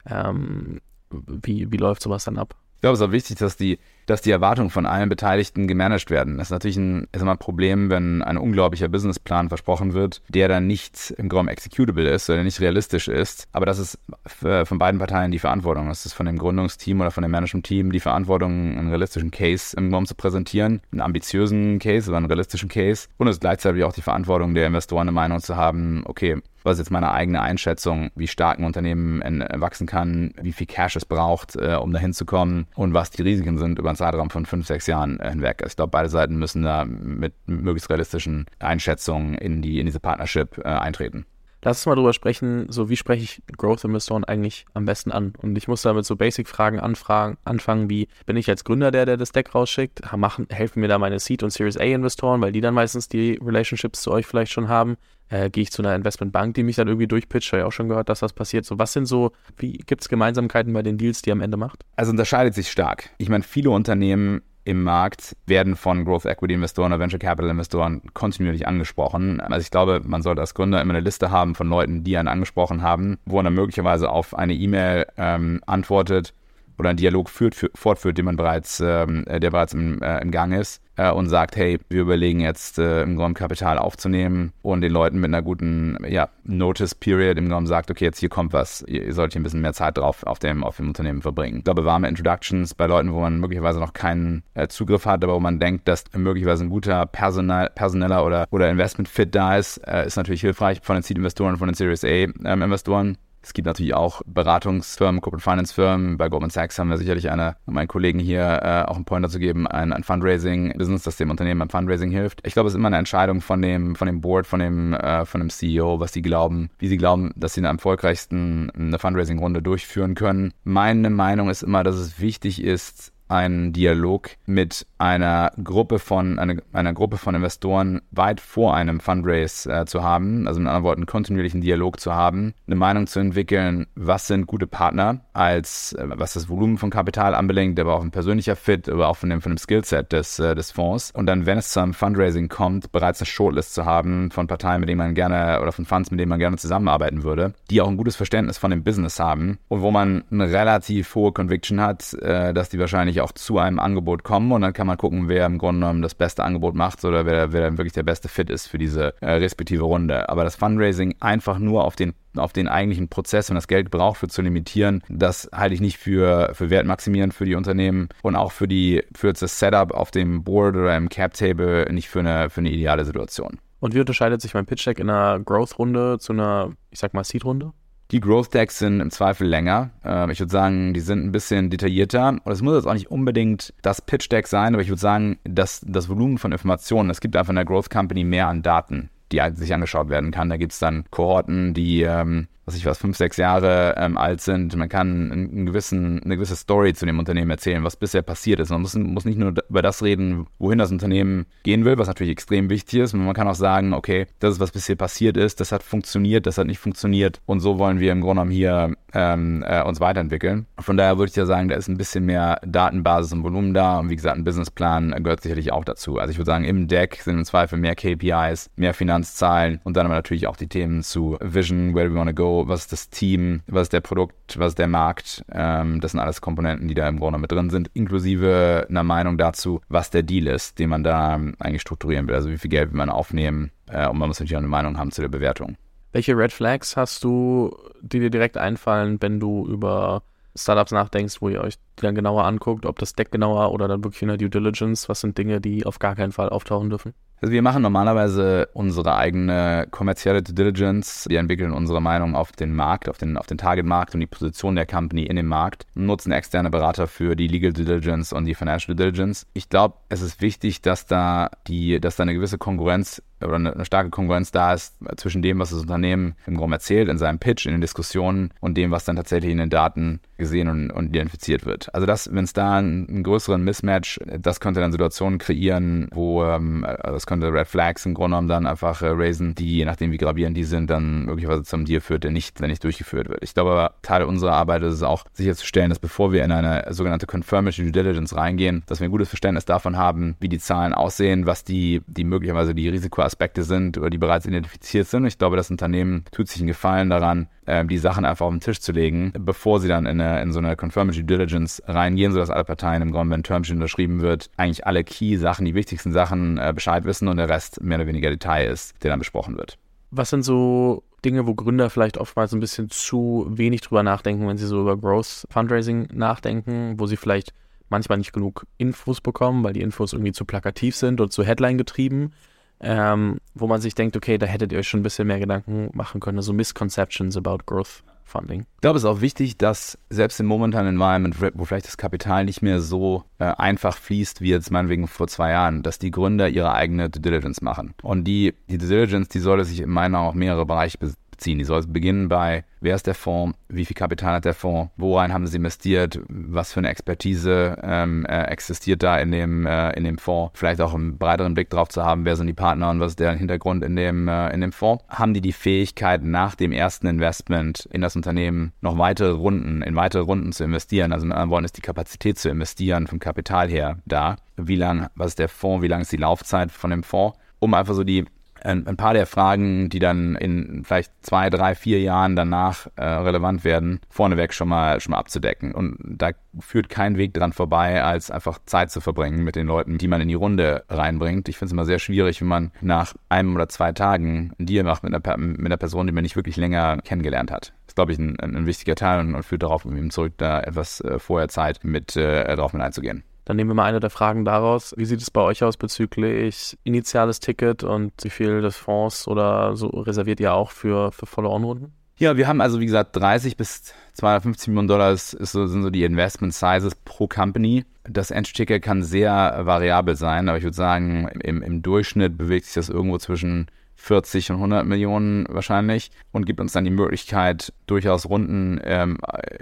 Speaker 2: ähm, wie, wie läuft sowas dann ab.
Speaker 1: Ich glaube, es ist auch wichtig, dass die, dass die Erwartungen von allen Beteiligten gemanagt werden. Das ist natürlich ein, ist immer ein Problem, wenn ein unglaublicher Businessplan versprochen wird, der dann nicht im Grunde executable ist oder nicht realistisch ist. Aber das ist von beiden Parteien die Verantwortung. Das ist von dem Gründungsteam oder von dem Management-Team die Verantwortung, einen realistischen Case im Grunde zu präsentieren, einen ambitiösen Case oder einen realistischen Case. Und es ist gleichzeitig auch die Verantwortung der Investoren, eine Meinung zu haben, okay, was ist jetzt meine eigene Einschätzung, wie stark ein Unternehmen wachsen kann, wie viel Cash es braucht, äh, um dahin zu kommen und was die Risiken sind über einen Zeitraum von fünf, sechs Jahren äh, hinweg. Also ich glaube, beide Seiten müssen da mit möglichst realistischen Einschätzungen in, die, in diese Partnership äh, eintreten.
Speaker 2: Lass uns mal drüber sprechen, so wie spreche ich Growth-Investoren eigentlich am besten an? Und ich muss damit so Basic-Fragen anfangen, wie bin ich als Gründer der, der das Deck rausschickt? Machen, helfen mir da meine Seed- und Series A-Investoren, weil die dann meistens die Relationships zu euch vielleicht schon haben? Äh, Gehe ich zu einer Investmentbank, die mich dann irgendwie durchpitcht? Habe ich auch schon gehört, dass das passiert. So, was sind so, wie gibt es Gemeinsamkeiten bei den Deals, die ihr am Ende macht?
Speaker 1: Also unterscheidet sich stark. Ich meine, viele Unternehmen im Markt werden von Growth Equity Investoren oder Venture Capital Investoren kontinuierlich angesprochen. Also ich glaube, man sollte als Gründer immer eine Liste haben von Leuten, die einen angesprochen haben, wo man dann möglicherweise auf eine E-Mail ähm, antwortet oder einen Dialog führt, für, fortführt, den man bereits, ähm, der bereits im, äh, im Gang ist äh, und sagt, hey, wir überlegen jetzt äh, im Grunde Kapital aufzunehmen und den Leuten mit einer guten ja, Notice Period im Grunde sagt, okay, jetzt hier kommt was, ihr sollt hier ein bisschen mehr Zeit drauf auf dem, auf dem Unternehmen verbringen. Ich glaube, warme Introductions bei Leuten, wo man möglicherweise noch keinen äh, Zugriff hat, aber wo man denkt, dass möglicherweise ein guter Personal, personeller oder, oder Investment-Fit da ist, äh, ist natürlich hilfreich von den Seed-Investoren, von den Series A-Investoren. Ähm, es gibt natürlich auch Beratungsfirmen, Corporate Finance Firmen. Bei Goldman Sachs haben wir sicherlich eine, um meinen Kollegen hier äh, auch einen Pointer zu geben, ein, ein Fundraising-Business, das dem Unternehmen beim Fundraising hilft. Ich glaube, es ist immer eine Entscheidung von dem, von dem Board, von dem, äh, von dem CEO, was sie glauben, wie sie glauben, dass sie am erfolgreichsten eine Fundraising-Runde durchführen können. Meine Meinung ist immer, dass es wichtig ist, einen Dialog mit einer Gruppe von, eine, einer Gruppe von Investoren weit vor einem Fundraise äh, zu haben, also mit anderen Worten, kontinuierlichen Dialog zu haben, eine Meinung zu entwickeln, was sind gute Partner, als äh, was das Volumen von Kapital anbelangt, aber auch ein persönlicher Fit, aber auch von dem, von dem Skillset des, äh, des Fonds. Und dann, wenn es zu einem Fundraising kommt, bereits eine Shortlist zu haben von Parteien, mit denen man gerne oder von Funds, mit denen man gerne zusammenarbeiten würde, die auch ein gutes Verständnis von dem Business haben und wo man eine relativ hohe Conviction hat, äh, dass die wahrscheinlich auch zu einem Angebot kommen und dann kann man gucken, wer im Grunde genommen das beste Angebot macht oder wer, wer dann wirklich der beste Fit ist für diese äh, respektive Runde. Aber das Fundraising einfach nur auf den auf den eigentlichen Prozess und das Geld braucht für zu limitieren, das halte ich nicht für, für wertmaximierend für die Unternehmen und auch für, die, für das Setup auf dem Board oder im Cap-Table nicht für eine, für eine ideale Situation.
Speaker 2: Und wie unterscheidet sich mein Pitch Deck in einer Growth-Runde zu einer, ich sag mal, Seed-Runde?
Speaker 1: Die Growth Decks sind im Zweifel länger. Ähm, ich würde sagen, die sind ein bisschen detaillierter. Und es muss jetzt auch nicht unbedingt das Pitch Deck sein, aber ich würde sagen, dass das Volumen von Informationen, es gibt einfach in der Growth Company mehr an Daten, die sich angeschaut werden kann. Da gibt es dann Kohorten, die ähm, was ich was, fünf, sechs Jahre ähm, alt sind. Man kann einen gewissen, eine gewisse Story zu dem Unternehmen erzählen, was bisher passiert ist. Man muss, muss nicht nur über das reden, wohin das Unternehmen gehen will, was natürlich extrem wichtig ist. Man kann auch sagen, okay, das ist, was bisher passiert ist, das hat funktioniert, das hat nicht funktioniert und so wollen wir im Grunde genommen hier ähm, äh, uns weiterentwickeln. Von daher würde ich ja sagen, da ist ein bisschen mehr Datenbasis und Volumen da und wie gesagt, ein Businessplan gehört sicherlich auch dazu. Also ich würde sagen, im Deck sind im Zweifel mehr KPIs, mehr Finanzzahlen und dann aber natürlich auch die Themen zu Vision, where do we want to go, was ist das Team, was ist der Produkt, was ist der Markt. Ähm, das sind alles Komponenten, die da im Grunde mit drin sind, inklusive einer Meinung dazu, was der Deal ist, den man da eigentlich strukturieren will. Also wie viel Geld will man aufnehmen äh, und man muss natürlich auch eine Meinung haben zu der Bewertung.
Speaker 2: Welche Red Flags hast du, die dir direkt einfallen, wenn du über Startups nachdenkst, wo ihr euch die dann genauer anguckt, ob das Deck genauer oder dann wirklich in der Due Diligence? Was sind Dinge, die auf gar keinen Fall auftauchen dürfen?
Speaker 1: Also wir machen normalerweise unsere eigene kommerzielle Due Diligence. Wir entwickeln unsere Meinung auf den Markt, auf den, auf den Target-Markt und die Position der Company in dem Markt, nutzen externe Berater für die Legal Due Diligence und die Financial Due Diligence. Ich glaube, es ist wichtig, dass da die, dass da eine gewisse Konkurrenz oder eine, eine, starke Konkurrenz da ist zwischen dem, was das Unternehmen im Grunde erzählt, in seinem Pitch, in den Diskussionen und dem, was dann tatsächlich in den Daten gesehen und, und identifiziert wird. Also das, wenn es da einen, einen, größeren Mismatch, das könnte dann Situationen kreieren, wo ähm, also könnte Red Flags im Grunde genommen dann einfach äh, raisen, die, je nachdem wie gravierend die sind, dann möglicherweise zum Deal führt, der nicht, der nicht durchgeführt wird. Ich glaube aber, Teil unserer Arbeit ist es auch, sicherzustellen, dass bevor wir in eine sogenannte Confirmation Due Diligence reingehen, dass wir ein gutes Verständnis davon haben, wie die Zahlen aussehen, was die, die möglicherweise die Risikoaspekte sind oder die bereits identifiziert sind. Ich glaube, das Unternehmen tut sich einen Gefallen daran, äh, die Sachen einfach auf den Tisch zu legen, bevor sie dann in, eine, in so eine Confirmatory Diligence reingehen, sodass alle Parteien im Grunde, wenn Termsheet unterschrieben wird, eigentlich alle Key-Sachen, die wichtigsten Sachen äh, Bescheid wissen und der Rest mehr oder weniger Detail ist, der dann besprochen wird.
Speaker 2: Was sind so Dinge, wo Gründer vielleicht oftmals ein bisschen zu wenig drüber nachdenken, wenn sie so über Growth Fundraising nachdenken, wo sie vielleicht manchmal nicht genug Infos bekommen, weil die Infos irgendwie zu plakativ sind oder zu Headline getrieben ähm, wo man sich denkt, okay, da hättet ihr euch schon ein bisschen mehr Gedanken machen können, also Misconceptions about Growth Funding.
Speaker 1: Ich glaube, es ist auch wichtig, dass selbst im momentanen Environment, wo vielleicht das Kapital nicht mehr so äh, einfach fließt wie jetzt meinetwegen vor zwei Jahren, dass die Gründer ihre eigene Due Diligence machen. Und die, die Due Diligence, die sollte sich in meiner auch mehrere Bereiche ziehen. Die soll beginnen bei, wer ist der Fonds, wie viel Kapital hat der Fonds, worein haben sie investiert, was für eine Expertise ähm, äh, existiert da in dem, äh, in dem Fonds. Vielleicht auch einen breiteren Blick drauf zu haben, wer sind die Partner und was ist deren Hintergrund in dem, äh, in dem Fonds. Haben die die Fähigkeit, nach dem ersten Investment in das Unternehmen noch weitere Runden, in weitere Runden zu investieren? Also mit anderen Worten ist die Kapazität zu investieren vom Kapital her da. Wie lang, was ist der Fonds, wie lang ist die Laufzeit von dem Fonds? um einfach so die ein, ein, paar der Fragen, die dann in vielleicht zwei, drei, vier Jahren danach äh, relevant werden, vorneweg schon mal, schon mal abzudecken. Und da führt kein Weg dran vorbei, als einfach Zeit zu verbringen mit den Leuten, die man in die Runde reinbringt. Ich finde es immer sehr schwierig, wenn man nach einem oder zwei Tagen einen Deal macht mit einer, mit einer Person, die man nicht wirklich länger kennengelernt hat. Das ist, glaube ich, ein, ein wichtiger Teil und, und führt darauf eben zurück, da etwas äh, vorher Zeit mit äh, drauf mit einzugehen.
Speaker 2: Dann nehmen wir mal eine der Fragen daraus. Wie sieht es bei euch aus bezüglich initiales Ticket und wie viel des Fonds oder so reserviert ihr auch für, für Follow-on-Runden?
Speaker 1: Ja, wir haben also wie gesagt 30 bis 250 Millionen Dollar ist, so, sind so die Investment Sizes pro Company. Das Entry-Ticket kann sehr variabel sein, aber ich würde sagen, im, im Durchschnitt bewegt sich das irgendwo zwischen 40 und 100 Millionen wahrscheinlich und gibt uns dann die Möglichkeit, durchaus Runden ähm,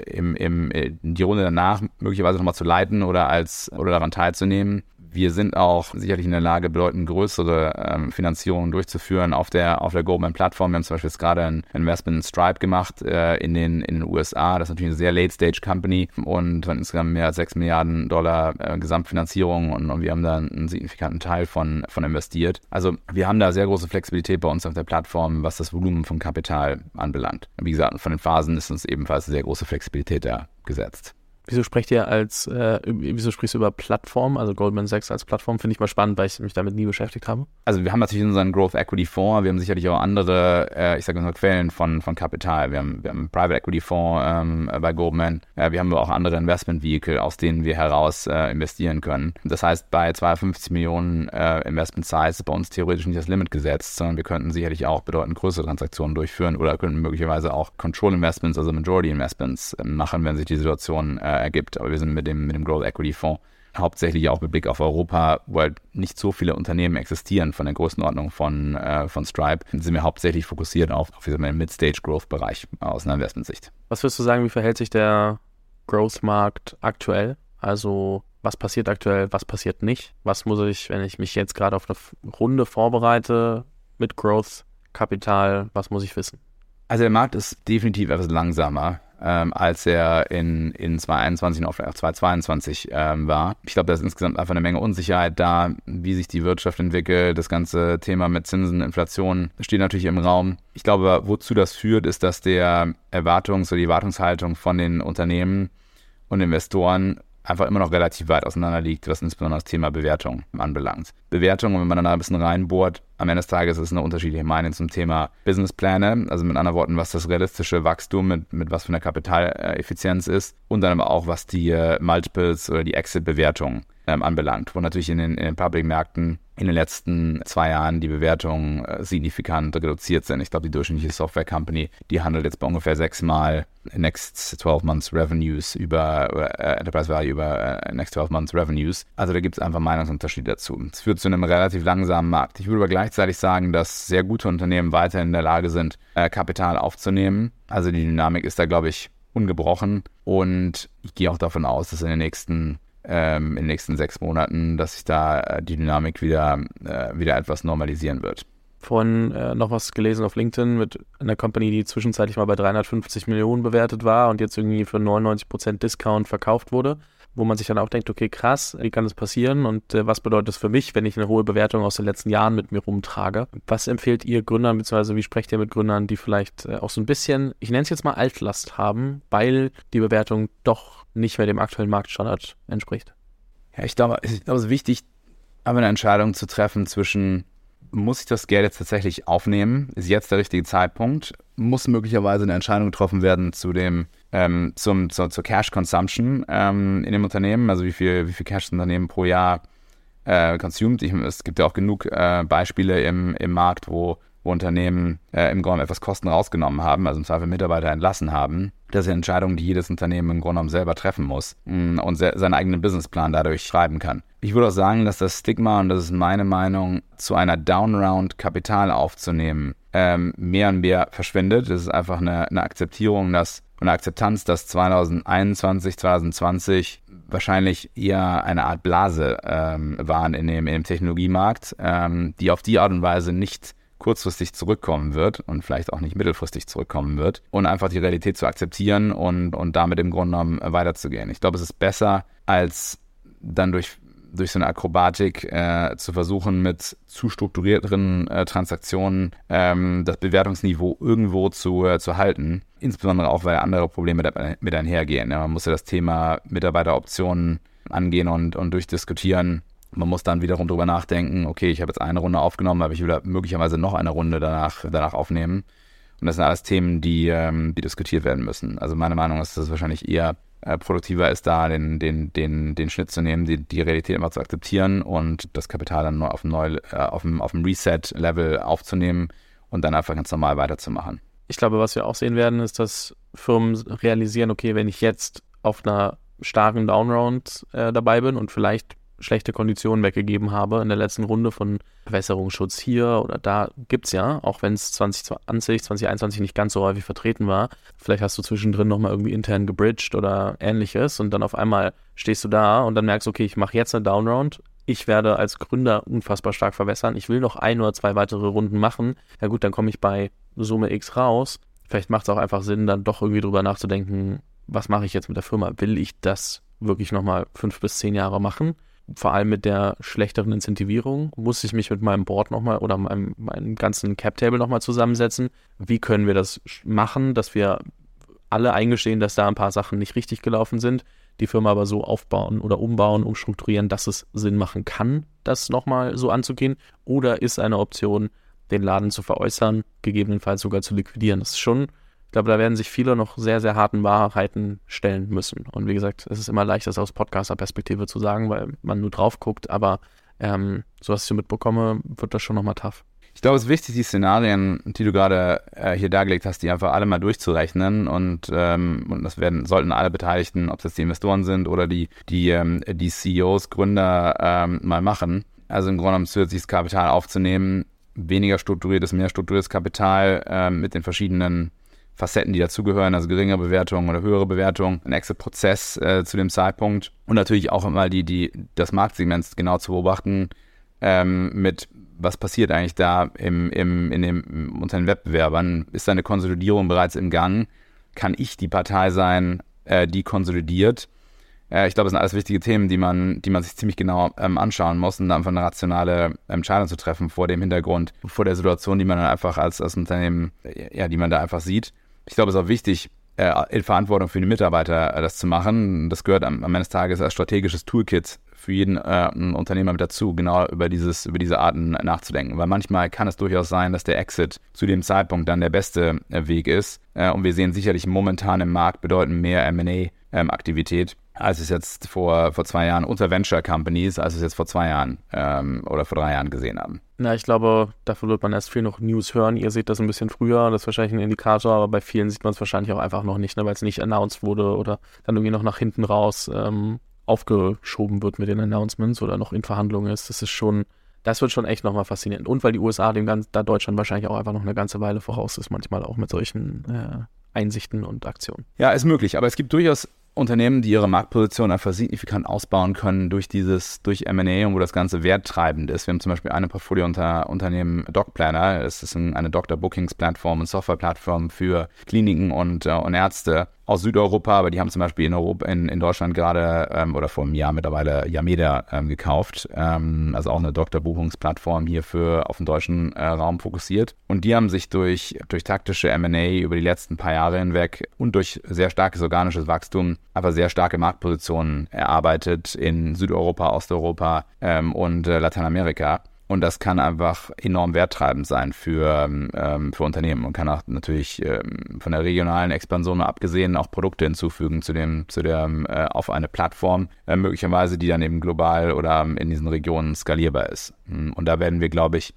Speaker 1: im, im, die Runde danach möglicherweise nochmal zu leiten oder als oder daran teilzunehmen. Wir sind auch sicherlich in der Lage, bedeutend größere ähm, Finanzierungen durchzuführen auf der, auf der Goldman-Plattform. Wir haben zum Beispiel jetzt gerade ein Investment in Stripe gemacht äh, in, den, in den USA. Das ist natürlich eine sehr Late-Stage-Company und von insgesamt mehr als 6 Milliarden Dollar äh, Gesamtfinanzierung und, und, wir haben da einen signifikanten Teil von, von investiert. Also wir haben da sehr große Flexibilität bei uns auf der Plattform, was das Volumen von Kapital anbelangt. Wie gesagt, von den Phasen ist uns ebenfalls sehr große Flexibilität da gesetzt.
Speaker 2: Wieso sprecht ihr als, äh, wieso sprichst du über Plattform, also Goldman Sachs als Plattform? Finde ich mal spannend, weil ich mich damit nie beschäftigt habe.
Speaker 1: Also wir haben natürlich unseren Growth Equity Fonds, wir haben sicherlich auch andere, äh, ich sage mal, Quellen von, von Kapital. Wir haben, wir haben einen Private Equity Fonds ähm, bei Goldman, äh, wir haben auch andere Investment Vehicle, aus denen wir heraus äh, investieren können. Das heißt, bei 250 Millionen äh, Investment Size ist bei uns theoretisch nicht das Limit gesetzt, sondern wir könnten sicherlich auch bedeutend größere Transaktionen durchführen oder könnten möglicherweise auch Control Investments, also Majority Investments äh, machen, wenn sich die Situation ergibt. Aber wir sind mit dem, mit dem Growth Equity Fonds hauptsächlich auch mit Blick auf Europa, wo halt nicht so viele Unternehmen existieren von der Größenordnung von, äh, von Stripe, sind wir hauptsächlich fokussiert auf, auf den Mid-Stage-Growth-Bereich aus einer Investmentsicht.
Speaker 2: Was würdest du sagen, wie verhält sich der Growth-Markt aktuell? Also was passiert aktuell, was passiert nicht? Was muss ich, wenn ich mich jetzt gerade auf eine Runde vorbereite mit Growth-Kapital, was muss ich wissen?
Speaker 1: Also der Markt ist definitiv etwas langsamer ähm, als er in, in 2021 und auch 2022 ähm, war. Ich glaube, da ist insgesamt einfach eine Menge Unsicherheit da, wie sich die Wirtschaft entwickelt. Das ganze Thema mit Zinsen, Inflation steht natürlich im Raum. Ich glaube, wozu das führt, ist, dass der Erwartungs- oder die Erwartungshaltung von den Unternehmen und Investoren einfach immer noch relativ weit auseinander liegt, was insbesondere das Thema Bewertung anbelangt. Bewertung, wenn man dann ein bisschen reinbohrt, am Ende des Tages ist es eine unterschiedliche Meinung zum Thema Businesspläne, also mit anderen Worten, was das realistische Wachstum mit, mit was für einer Kapitaleffizienz ist und dann aber auch, was die äh, Multiples oder die Exit-Bewertung ähm, anbelangt, wo natürlich in den, in den Public-Märkten in den letzten zwei Jahren die Bewertungen äh, signifikant reduziert sind. Ich glaube, die durchschnittliche Software Company, die handelt jetzt bei ungefähr sechsmal Next 12 Months Revenues über äh, Enterprise Value über äh, Next 12 Months Revenues. Also da gibt es einfach Meinungsunterschiede dazu. Es führt zu einem relativ langsamen Markt. Ich würde aber gleichzeitig sagen, dass sehr gute Unternehmen weiterhin in der Lage sind, äh, Kapital aufzunehmen. Also die Dynamik ist da, glaube ich, ungebrochen. Und ich gehe auch davon aus, dass in den nächsten ähm, in den nächsten sechs Monaten, dass sich da äh, die Dynamik wieder, äh, wieder etwas normalisieren wird.
Speaker 2: Vorhin äh, noch was gelesen auf LinkedIn mit einer Company, die zwischenzeitlich mal bei 350 Millionen bewertet war und jetzt irgendwie für 99% Discount verkauft wurde wo man sich dann auch denkt, okay, krass, wie kann das passieren und äh, was bedeutet das für mich, wenn ich eine hohe Bewertung aus den letzten Jahren mit mir rumtrage? Was empfehlt ihr Gründern, beziehungsweise wie sprecht ihr mit Gründern, die vielleicht äh, auch so ein bisschen, ich nenne es jetzt mal Altlast haben, weil die Bewertung doch nicht mehr dem aktuellen Marktstandard entspricht?
Speaker 1: Ja, ich glaube, ich glaube, es ist wichtig, aber eine Entscheidung zu treffen zwischen, muss ich das Geld jetzt tatsächlich aufnehmen? Ist jetzt der richtige Zeitpunkt? Muss möglicherweise eine Entscheidung getroffen werden zu dem, ähm, zum, zur, zur Cash Consumption ähm, in dem Unternehmen? Also wie viel, wie viel Cash das Unternehmen pro Jahr äh, consumed? Ich, es gibt ja auch genug äh, Beispiele im, im Markt, wo wo Unternehmen äh, im Grunde etwas Kosten rausgenommen haben, also im Zweifel Mitarbeiter entlassen haben. Das ist eine Entscheidung, die jedes Unternehmen im Grunde genommen selber treffen muss mm, und se seinen eigenen Businessplan dadurch schreiben kann. Ich würde auch sagen, dass das Stigma, und das ist meine Meinung, zu einer Downround Kapital aufzunehmen, ähm, mehr und mehr verschwindet. Das ist einfach eine, eine Akzeptierung, dass eine Akzeptanz, dass 2021, 2020 wahrscheinlich eher eine Art Blase ähm, waren in dem, in dem Technologiemarkt, ähm, die auf die Art und Weise nicht kurzfristig zurückkommen wird und vielleicht auch nicht mittelfristig zurückkommen wird und einfach die Realität zu akzeptieren und, und damit im Grunde genommen weiterzugehen. Ich glaube, es ist besser, als dann durch, durch so eine Akrobatik äh, zu versuchen, mit zu strukturierteren äh, Transaktionen ähm, das Bewertungsniveau irgendwo zu, äh, zu halten. Insbesondere auch, weil andere Probleme mit, einhergehen. Ja, man muss ja das Thema Mitarbeiteroptionen angehen und, und durchdiskutieren man muss dann wiederum drüber nachdenken, okay, ich habe jetzt eine Runde aufgenommen, aber ich will möglicherweise noch eine Runde danach, danach aufnehmen. Und das sind alles Themen, die, ähm, die diskutiert werden müssen. Also meine Meinung ist, dass es wahrscheinlich eher äh, produktiver ist, da den, den, den, den Schnitt zu nehmen, die, die Realität immer zu akzeptieren und das Kapital dann auf dem, neu, äh, auf dem, auf dem Reset-Level aufzunehmen und dann einfach ganz normal weiterzumachen.
Speaker 2: Ich glaube, was wir auch sehen werden, ist, dass Firmen realisieren, okay, wenn ich jetzt auf einer starken Downround äh, dabei bin und vielleicht schlechte Konditionen weggegeben habe in der letzten Runde von Bewässerungsschutz hier oder da gibt es ja, auch wenn es 2020, 2021 nicht ganz so häufig vertreten war. Vielleicht hast du zwischendrin nochmal irgendwie intern gebridged oder ähnliches und dann auf einmal stehst du da und dann merkst, okay, ich mache jetzt eine Downround. Ich werde als Gründer unfassbar stark verwässern. Ich will noch ein oder zwei weitere Runden machen. Ja gut, dann komme ich bei Summe X raus. Vielleicht macht es auch einfach Sinn, dann doch irgendwie drüber nachzudenken, was mache ich jetzt mit der Firma? Will ich das wirklich nochmal fünf bis zehn Jahre machen? Vor allem mit der schlechteren Incentivierung muss ich mich mit meinem Board nochmal oder meinem, meinem ganzen Cap-Table nochmal zusammensetzen. Wie können wir das machen, dass wir alle eingestehen, dass da ein paar Sachen nicht richtig gelaufen sind, die Firma aber so aufbauen oder umbauen, umstrukturieren, dass es Sinn machen kann, das nochmal so anzugehen? Oder ist eine Option, den Laden zu veräußern, gegebenenfalls sogar zu liquidieren? Das ist schon glaube, da werden sich viele noch sehr, sehr harten Wahrheiten stellen müssen. Und wie gesagt, es ist immer leicht, das aus Podcaster-Perspektive zu sagen, weil man nur drauf guckt, aber ähm, so was ich mitbekomme, wird das schon nochmal tough.
Speaker 1: Ich glaube, es ist wichtig, die Szenarien, die du gerade äh, hier dargelegt hast, die einfach alle mal durchzurechnen und, ähm, und das werden, sollten alle Beteiligten, ob es jetzt die Investoren sind oder die, die, ähm, die CEOs, Gründer ähm, mal machen. Also im Grunde genommen zusätzliches Kapital aufzunehmen, weniger strukturiertes, mehr strukturiertes Kapital ähm, mit den verschiedenen Facetten, die dazugehören, also geringere Bewertung oder höhere Bewertung, ein Exit-Prozess äh, zu dem Zeitpunkt und natürlich auch mal die, die, das Marktsegment genau zu beobachten ähm, mit was passiert eigentlich da im, im, in dem, unter den Wettbewerbern? Ist da eine Konsolidierung bereits im Gang? Kann ich die Partei sein, äh, die konsolidiert? Äh, ich glaube, das sind alles wichtige Themen, die man, die man sich ziemlich genau ähm, anschauen muss, um einfach eine rationale Entscheidung zu treffen vor dem Hintergrund, vor der Situation, die man dann einfach als, als Unternehmen, ja, die man da einfach sieht ich glaube, es ist auch wichtig, äh, in Verantwortung für die Mitarbeiter äh, das zu machen. Das gehört am, am Ende des Tages als strategisches Toolkit für jeden äh, Unternehmer mit dazu, genau über, dieses, über diese Arten nachzudenken. Weil manchmal kann es durchaus sein, dass der Exit zu dem Zeitpunkt dann der beste äh, Weg ist. Äh, und wir sehen sicherlich momentan im Markt bedeutend mehr MA-Aktivität. Als es jetzt vor, vor zwei Jahren unter Venture Companies, als es jetzt vor zwei Jahren ähm, oder vor drei Jahren gesehen haben.
Speaker 2: Na, ich glaube, dafür wird man erst viel noch News hören. Ihr seht das ein bisschen früher, das ist wahrscheinlich ein Indikator, aber bei vielen sieht man es wahrscheinlich auch einfach noch nicht, ne, weil es nicht announced wurde oder dann irgendwie noch nach hinten raus ähm, aufgeschoben wird mit den Announcements oder noch in Verhandlungen ist. Das ist schon, das wird schon echt nochmal faszinierend. Und weil die USA dem ganz, da Deutschland wahrscheinlich auch einfach noch eine ganze Weile voraus ist, manchmal auch mit solchen äh, Einsichten und Aktionen.
Speaker 1: Ja, ist möglich, aber es gibt durchaus Unternehmen, die ihre Marktposition einfach signifikant ausbauen können durch dieses, durch M&A und wo das Ganze werttreibend ist. Wir haben zum Beispiel eine Portfolio-Unternehmen DocPlanner. Das ist eine Doctor Bookings Plattform und Software-Plattform für Kliniken und, äh, und Ärzte aus Südeuropa, aber die haben zum Beispiel in, Europa, in, in Deutschland gerade ähm, oder vor einem Jahr mittlerweile Yameda ähm, gekauft. Ähm, also auch eine Doktorbuchungsplattform hier für auf den deutschen äh, Raum fokussiert. Und die haben sich durch, durch taktische MA über die letzten paar Jahre hinweg und durch sehr starkes organisches Wachstum einfach sehr starke Marktpositionen erarbeitet in Südeuropa, Osteuropa ähm, und äh, Lateinamerika. Und das kann einfach enorm werttreibend sein für, ähm, für Unternehmen und kann auch natürlich ähm, von der regionalen Expansion abgesehen auch Produkte hinzufügen zu dem, zu der, äh, auf eine Plattform, äh, möglicherweise, die dann eben global oder in diesen Regionen skalierbar ist. Hm, und da werden wir, glaube ich,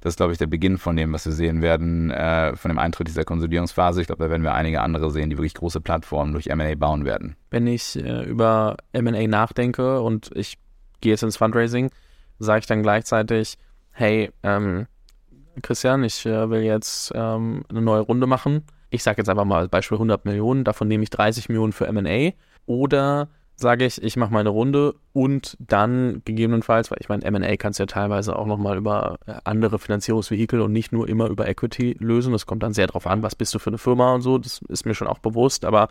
Speaker 1: das ist, glaube ich, der Beginn von dem, was wir sehen werden, äh, von dem Eintritt dieser Konsolidierungsphase. Ich glaube, da werden wir einige andere sehen, die wirklich große Plattformen durch MA bauen werden.
Speaker 2: Wenn ich äh, über MA nachdenke und ich gehe jetzt ins Fundraising, sage ich dann gleichzeitig, hey, ähm, Christian, ich äh, will jetzt ähm, eine neue Runde machen. Ich sage jetzt einfach mal als Beispiel 100 Millionen, davon nehme ich 30 Millionen für M&A. Oder sage ich, ich mache meine Runde und dann gegebenenfalls, weil ich meine, M&A kannst du ja teilweise auch nochmal über äh, andere Finanzierungsvehikel und nicht nur immer über Equity lösen. Das kommt dann sehr drauf an, was bist du für eine Firma und so, das ist mir schon auch bewusst, aber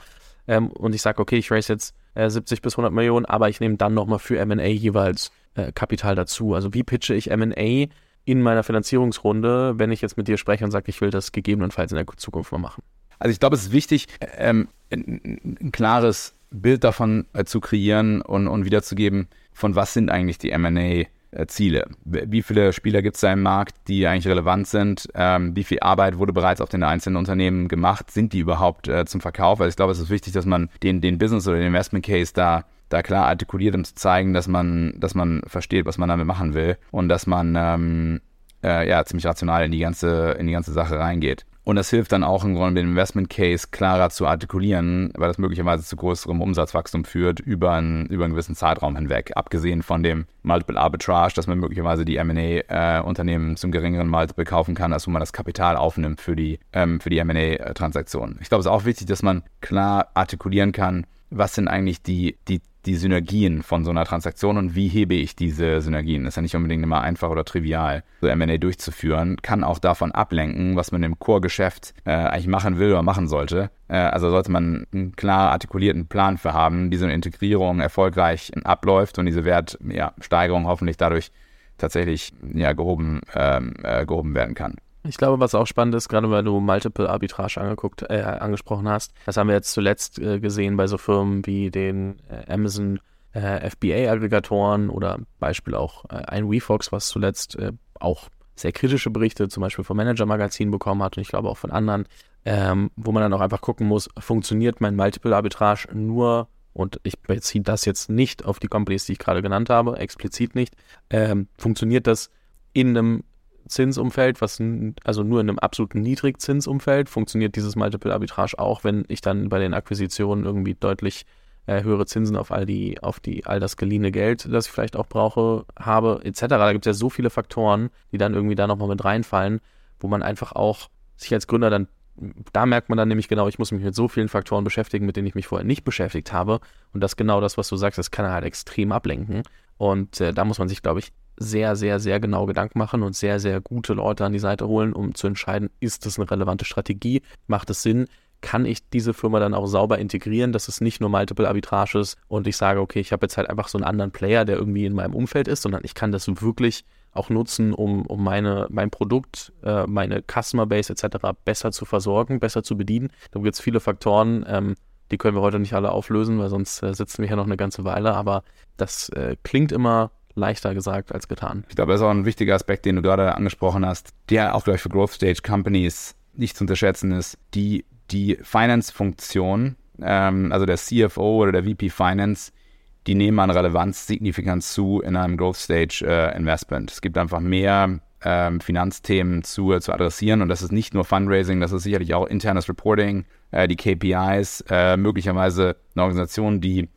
Speaker 2: ähm, und ich sage, okay, ich raise jetzt äh, 70 bis 100 Millionen, aber ich nehme dann nochmal für M&A jeweils äh, Kapital dazu. Also wie pitche ich M&A in meiner Finanzierungsrunde, wenn ich jetzt mit dir spreche und sage, ich will das gegebenenfalls in der Zukunft mal machen?
Speaker 1: Also ich glaube, es ist wichtig, ähm, ein, ein, klares Bild davon äh, zu kreieren und, und wiederzugeben, von was sind eigentlich die M&A äh, Ziele. Wie viele Spieler gibt es da im Markt, die eigentlich relevant sind? Ähm, wie viel Arbeit wurde bereits auf den einzelnen Unternehmen gemacht? Sind die überhaupt äh, zum Verkauf? Also ich glaube, es ist wichtig, dass man den, den Business oder den Investment Case da da klar artikuliert, um zu zeigen, dass man, dass man versteht, was man damit machen will und dass man ähm, äh, ja, ziemlich rational in die ganze, in die ganze Sache reingeht. Und das hilft dann auch im Grunde den Investment Case klarer zu artikulieren, weil das möglicherweise zu größerem Umsatzwachstum führt über einen, über einen gewissen Zeitraum hinweg. Abgesehen von dem Multiple Arbitrage, dass man möglicherweise die M&A-Unternehmen äh, zum geringeren Multiple kaufen kann, als wo man das Kapital aufnimmt für die, ähm, für die M&A-Transaktion. Ich glaube, es ist auch wichtig, dass man klar artikulieren kann, was sind eigentlich die, die die Synergien von so einer Transaktion und wie hebe ich diese Synergien. Das ist ja nicht unbedingt immer einfach oder trivial, so M&A durchzuführen. Kann auch davon ablenken, was man im Core-Geschäft äh, eigentlich machen will oder machen sollte. Äh, also sollte man einen klar artikulierten Plan für haben, wie so eine Integrierung erfolgreich abläuft und diese Wertsteigerung ja, hoffentlich dadurch tatsächlich ja, gehoben, ähm, äh, gehoben werden kann.
Speaker 2: Ich glaube, was auch spannend ist, gerade weil du Multiple Arbitrage angeguckt, äh, angesprochen hast, das haben wir jetzt zuletzt äh, gesehen bei so Firmen wie den äh, Amazon äh, FBA-Aggregatoren oder Beispiel auch äh, ein WeFox, was zuletzt äh, auch sehr kritische Berichte zum Beispiel vom Manager-Magazin bekommen hat und ich glaube auch von anderen, ähm, wo man dann auch einfach gucken muss, funktioniert mein Multiple Arbitrage nur und ich beziehe das jetzt nicht auf die Companies, die ich gerade genannt habe, explizit nicht, ähm, funktioniert das in einem Zinsumfeld, was also nur in einem absoluten Niedrigzinsumfeld funktioniert dieses Multiple Arbitrage auch, wenn ich dann bei den Akquisitionen irgendwie deutlich äh, höhere Zinsen auf all die, auf die, all das geliehene Geld, das ich vielleicht auch brauche, habe, etc. Da gibt es ja so viele Faktoren, die dann irgendwie da nochmal mit reinfallen, wo man einfach auch sich als Gründer dann, da merkt man dann nämlich genau, ich muss mich mit so vielen Faktoren beschäftigen, mit denen ich mich vorher nicht beschäftigt habe. Und das genau das, was du sagst, das kann halt extrem ablenken. Und äh, da muss man sich, glaube ich, sehr, sehr, sehr genau Gedanken machen und sehr, sehr gute Leute an die Seite holen, um zu entscheiden, ist das eine relevante Strategie, macht es Sinn, kann ich diese Firma dann auch sauber integrieren, dass es nicht nur Multiple Arbitrage ist und ich sage, okay, ich habe jetzt halt einfach so einen anderen Player, der irgendwie in meinem Umfeld ist, sondern ich kann das wirklich auch nutzen, um, um meine, mein Produkt, äh, meine Customer Base etc. besser zu versorgen, besser zu bedienen. Da gibt es viele Faktoren, ähm, die können wir heute nicht alle auflösen, weil sonst äh, sitzen wir hier noch eine ganze Weile, aber das äh, klingt immer leichter gesagt als getan.
Speaker 1: Ich glaube, das ist auch ein wichtiger Aspekt, den du gerade angesprochen hast, der auch gleich für Growth Stage Companies nicht zu unterschätzen ist. Die, die Finance-Funktion, ähm, also der CFO oder der VP Finance, die nehmen an Relevanz signifikant zu in einem Growth Stage äh, Investment. Es gibt einfach mehr ähm, Finanzthemen zu, äh, zu adressieren und das ist nicht nur Fundraising, das ist sicherlich auch internes Reporting, äh, die KPIs, äh, möglicherweise eine Organisation, die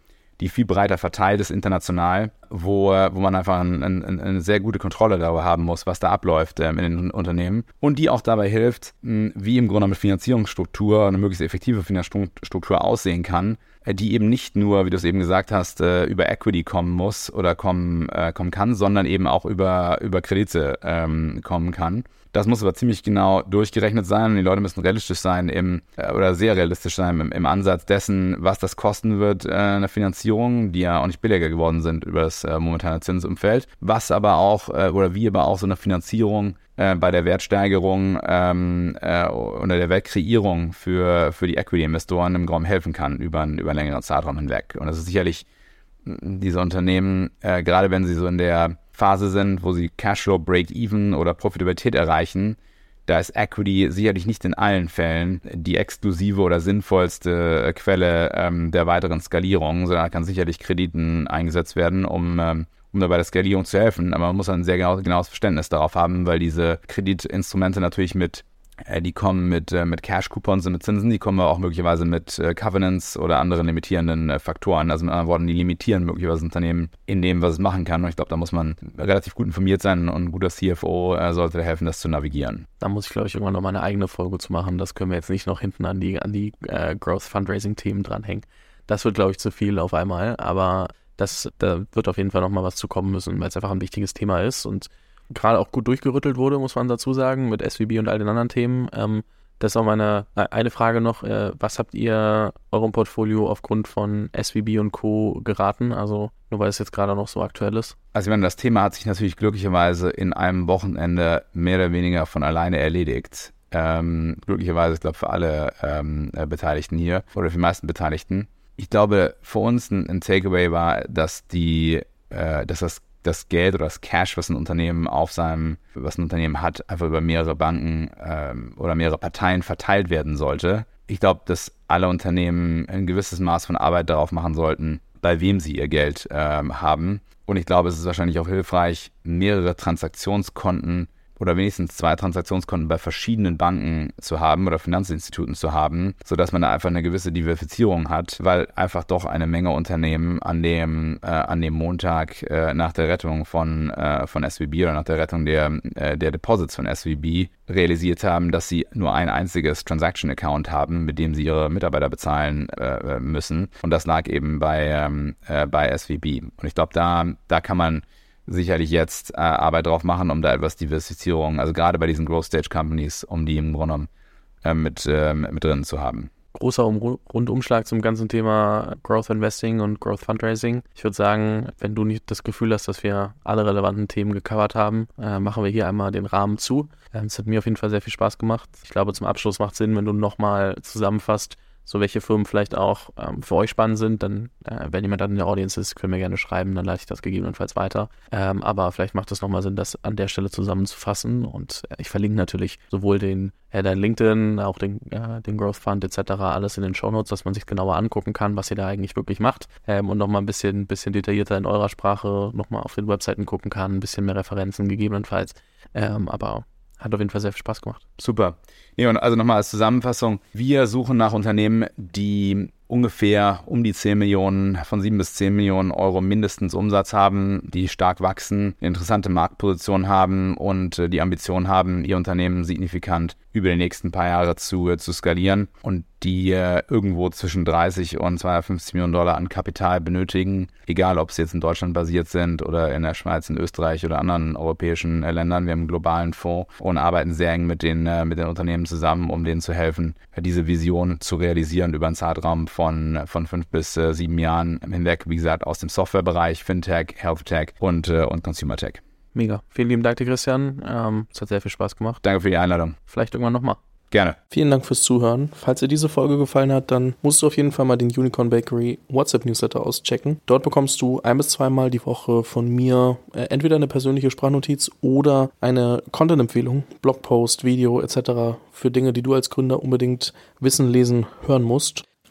Speaker 1: die viel breiter verteilt ist international, wo, wo man einfach ein, ein, eine sehr gute Kontrolle darüber haben muss, was da abläuft ähm, in den Unternehmen und die auch dabei hilft, mh, wie im Grunde mit Finanzierungsstruktur eine möglichst effektive Finanzierungsstruktur aussehen kann, äh, die eben nicht nur, wie du es eben gesagt hast, äh, über Equity kommen muss oder kommen, äh, kommen kann, sondern eben auch über, über Kredite ähm, kommen kann. Das muss aber ziemlich genau durchgerechnet sein und die Leute müssen realistisch sein im, äh, oder sehr realistisch sein im, im Ansatz dessen, was das kosten wird, äh, eine Finanzierung, die ja auch nicht billiger geworden sind über das äh, momentane Zinsumfeld, was aber auch, äh, oder wie aber auch so eine Finanzierung äh, bei der Wertsteigerung ähm, äh, oder der Wertkreierung für, für die Equity-Investoren im Raum helfen kann über, einen, über einen längeren Zeitraum hinweg. Und das ist sicherlich diese Unternehmen, äh, gerade wenn sie so in der Phase sind, wo sie Cashflow Break-Even oder Profitabilität erreichen, da ist Equity sicherlich nicht in allen Fällen die exklusive oder sinnvollste äh, Quelle ähm, der weiteren Skalierung, sondern kann sicherlich Krediten eingesetzt werden, um, ähm, um dabei der Skalierung zu helfen. Aber man muss ein sehr genau, genaues Verständnis darauf haben, weil diese Kreditinstrumente natürlich mit die kommen mit, äh, mit Cash-Coupons und mit Zinsen, die kommen auch möglicherweise mit äh, Covenants oder anderen limitierenden Faktoren. Also mit anderen Worten, die limitieren möglicherweise Unternehmen in dem, was es machen kann. Und ich glaube, da muss man relativ gut informiert sein und ein guter CFO sollte da helfen, das zu navigieren.
Speaker 2: Da muss ich, glaube ich, irgendwann noch mal eine eigene Folge zu machen. Das können wir jetzt nicht noch hinten an die, an die äh, Growth-Fundraising-Themen dranhängen. Das wird, glaube ich, zu viel auf einmal, aber das, da wird auf jeden Fall noch mal was zu kommen müssen, weil es einfach ein wichtiges Thema ist und gerade auch gut durchgerüttelt wurde, muss man dazu sagen, mit SVB und all den anderen Themen. Ähm, das ist auch meine äh, eine Frage noch. Äh, was habt ihr eurem Portfolio aufgrund von SVB und Co. geraten? Also nur weil es jetzt gerade noch so aktuell ist.
Speaker 1: Also ich meine, das Thema hat sich natürlich glücklicherweise in einem Wochenende mehr oder weniger von alleine erledigt. Ähm, glücklicherweise, ich glaube, für alle ähm, äh, Beteiligten hier oder für die meisten Beteiligten. Ich glaube, für uns ein, ein Takeaway war, dass die, äh, dass das das Geld oder das Cash, was ein Unternehmen auf seinem, was ein Unternehmen hat, einfach über mehrere Banken ähm, oder mehrere Parteien verteilt werden sollte. Ich glaube, dass alle Unternehmen ein gewisses Maß von Arbeit darauf machen sollten, bei wem sie ihr Geld ähm, haben. Und ich glaube, es ist wahrscheinlich auch hilfreich, mehrere Transaktionskonten oder wenigstens zwei Transaktionskonten bei verschiedenen Banken zu haben oder Finanzinstituten zu haben, sodass man da einfach eine gewisse Diversifizierung hat, weil einfach doch eine Menge Unternehmen an dem, äh, an dem Montag äh, nach der Rettung von, äh, von SVB oder nach der Rettung der, äh, der Deposits von SVB realisiert haben, dass sie nur ein einziges Transaction-Account haben, mit dem sie ihre Mitarbeiter bezahlen äh, müssen. Und das lag eben bei, ähm, äh, bei SVB. Und ich glaube, da, da kann man sicherlich jetzt äh, Arbeit drauf machen, um da etwas Diversifizierung, also gerade bei diesen Growth Stage Companies, um die im Grunde genommen äh, mit, äh, mit drin zu haben.
Speaker 2: Großer um Rundumschlag zum ganzen Thema Growth Investing und Growth Fundraising. Ich würde sagen, wenn du nicht das Gefühl hast, dass wir alle relevanten Themen gecovert haben, äh, machen wir hier einmal den Rahmen zu. Ähm, es hat mir auf jeden Fall sehr viel Spaß gemacht. Ich glaube, zum Abschluss macht es Sinn, wenn du nochmal zusammenfasst, so welche Firmen vielleicht auch ähm, für euch spannend sind, dann, äh, wenn jemand dann in der Audience ist, können wir gerne schreiben, dann leite ich das gegebenenfalls weiter. Ähm, aber vielleicht macht es nochmal Sinn, das an der Stelle zusammenzufassen und äh, ich verlinke natürlich sowohl den, äh, dein LinkedIn, auch den, äh, den Growth Fund etc., alles in den Show Notes, dass man sich genauer angucken kann, was ihr da eigentlich wirklich macht ähm, und nochmal ein bisschen, bisschen detaillierter in eurer Sprache nochmal auf den Webseiten gucken kann, ein bisschen mehr Referenzen gegebenenfalls. Ähm, aber hat auf jeden Fall sehr viel Spaß gemacht.
Speaker 1: Super. Nee, und also nochmal als Zusammenfassung. Wir suchen nach Unternehmen, die ungefähr um die 10 Millionen, von 7 bis 10 Millionen Euro mindestens Umsatz haben, die stark wachsen, interessante Marktposition haben und äh, die Ambition haben, ihr Unternehmen signifikant über die nächsten paar Jahre zu, äh, zu skalieren und die äh, irgendwo zwischen 30 und 250 Millionen Dollar an Kapital benötigen, egal ob sie jetzt in Deutschland basiert sind oder in der Schweiz, in Österreich oder anderen europäischen Ländern. Wir haben einen globalen Fonds und arbeiten sehr eng mit den, mit den Unternehmen zusammen, um denen zu helfen, diese Vision zu realisieren über einen Zeitraum von, von fünf bis äh, sieben Jahren hinweg, wie gesagt, aus dem Softwarebereich, Fintech, Healthtech und, äh, und Consumer Tech.
Speaker 2: Mega. Vielen lieben Dank dir, Christian. Ähm, es hat sehr viel Spaß gemacht.
Speaker 1: Danke für die Einladung.
Speaker 2: Vielleicht irgendwann nochmal.
Speaker 1: Gerne.
Speaker 2: Vielen Dank fürs Zuhören. Falls dir diese Folge gefallen hat, dann musst du auf jeden Fall mal den Unicorn Bakery WhatsApp Newsletter auschecken. Dort bekommst du ein bis zweimal die Woche von mir äh, entweder eine persönliche Sprachnotiz oder eine Content-Empfehlung, Blogpost, Video etc. für Dinge, die du als Gründer unbedingt wissen, lesen, hören musst.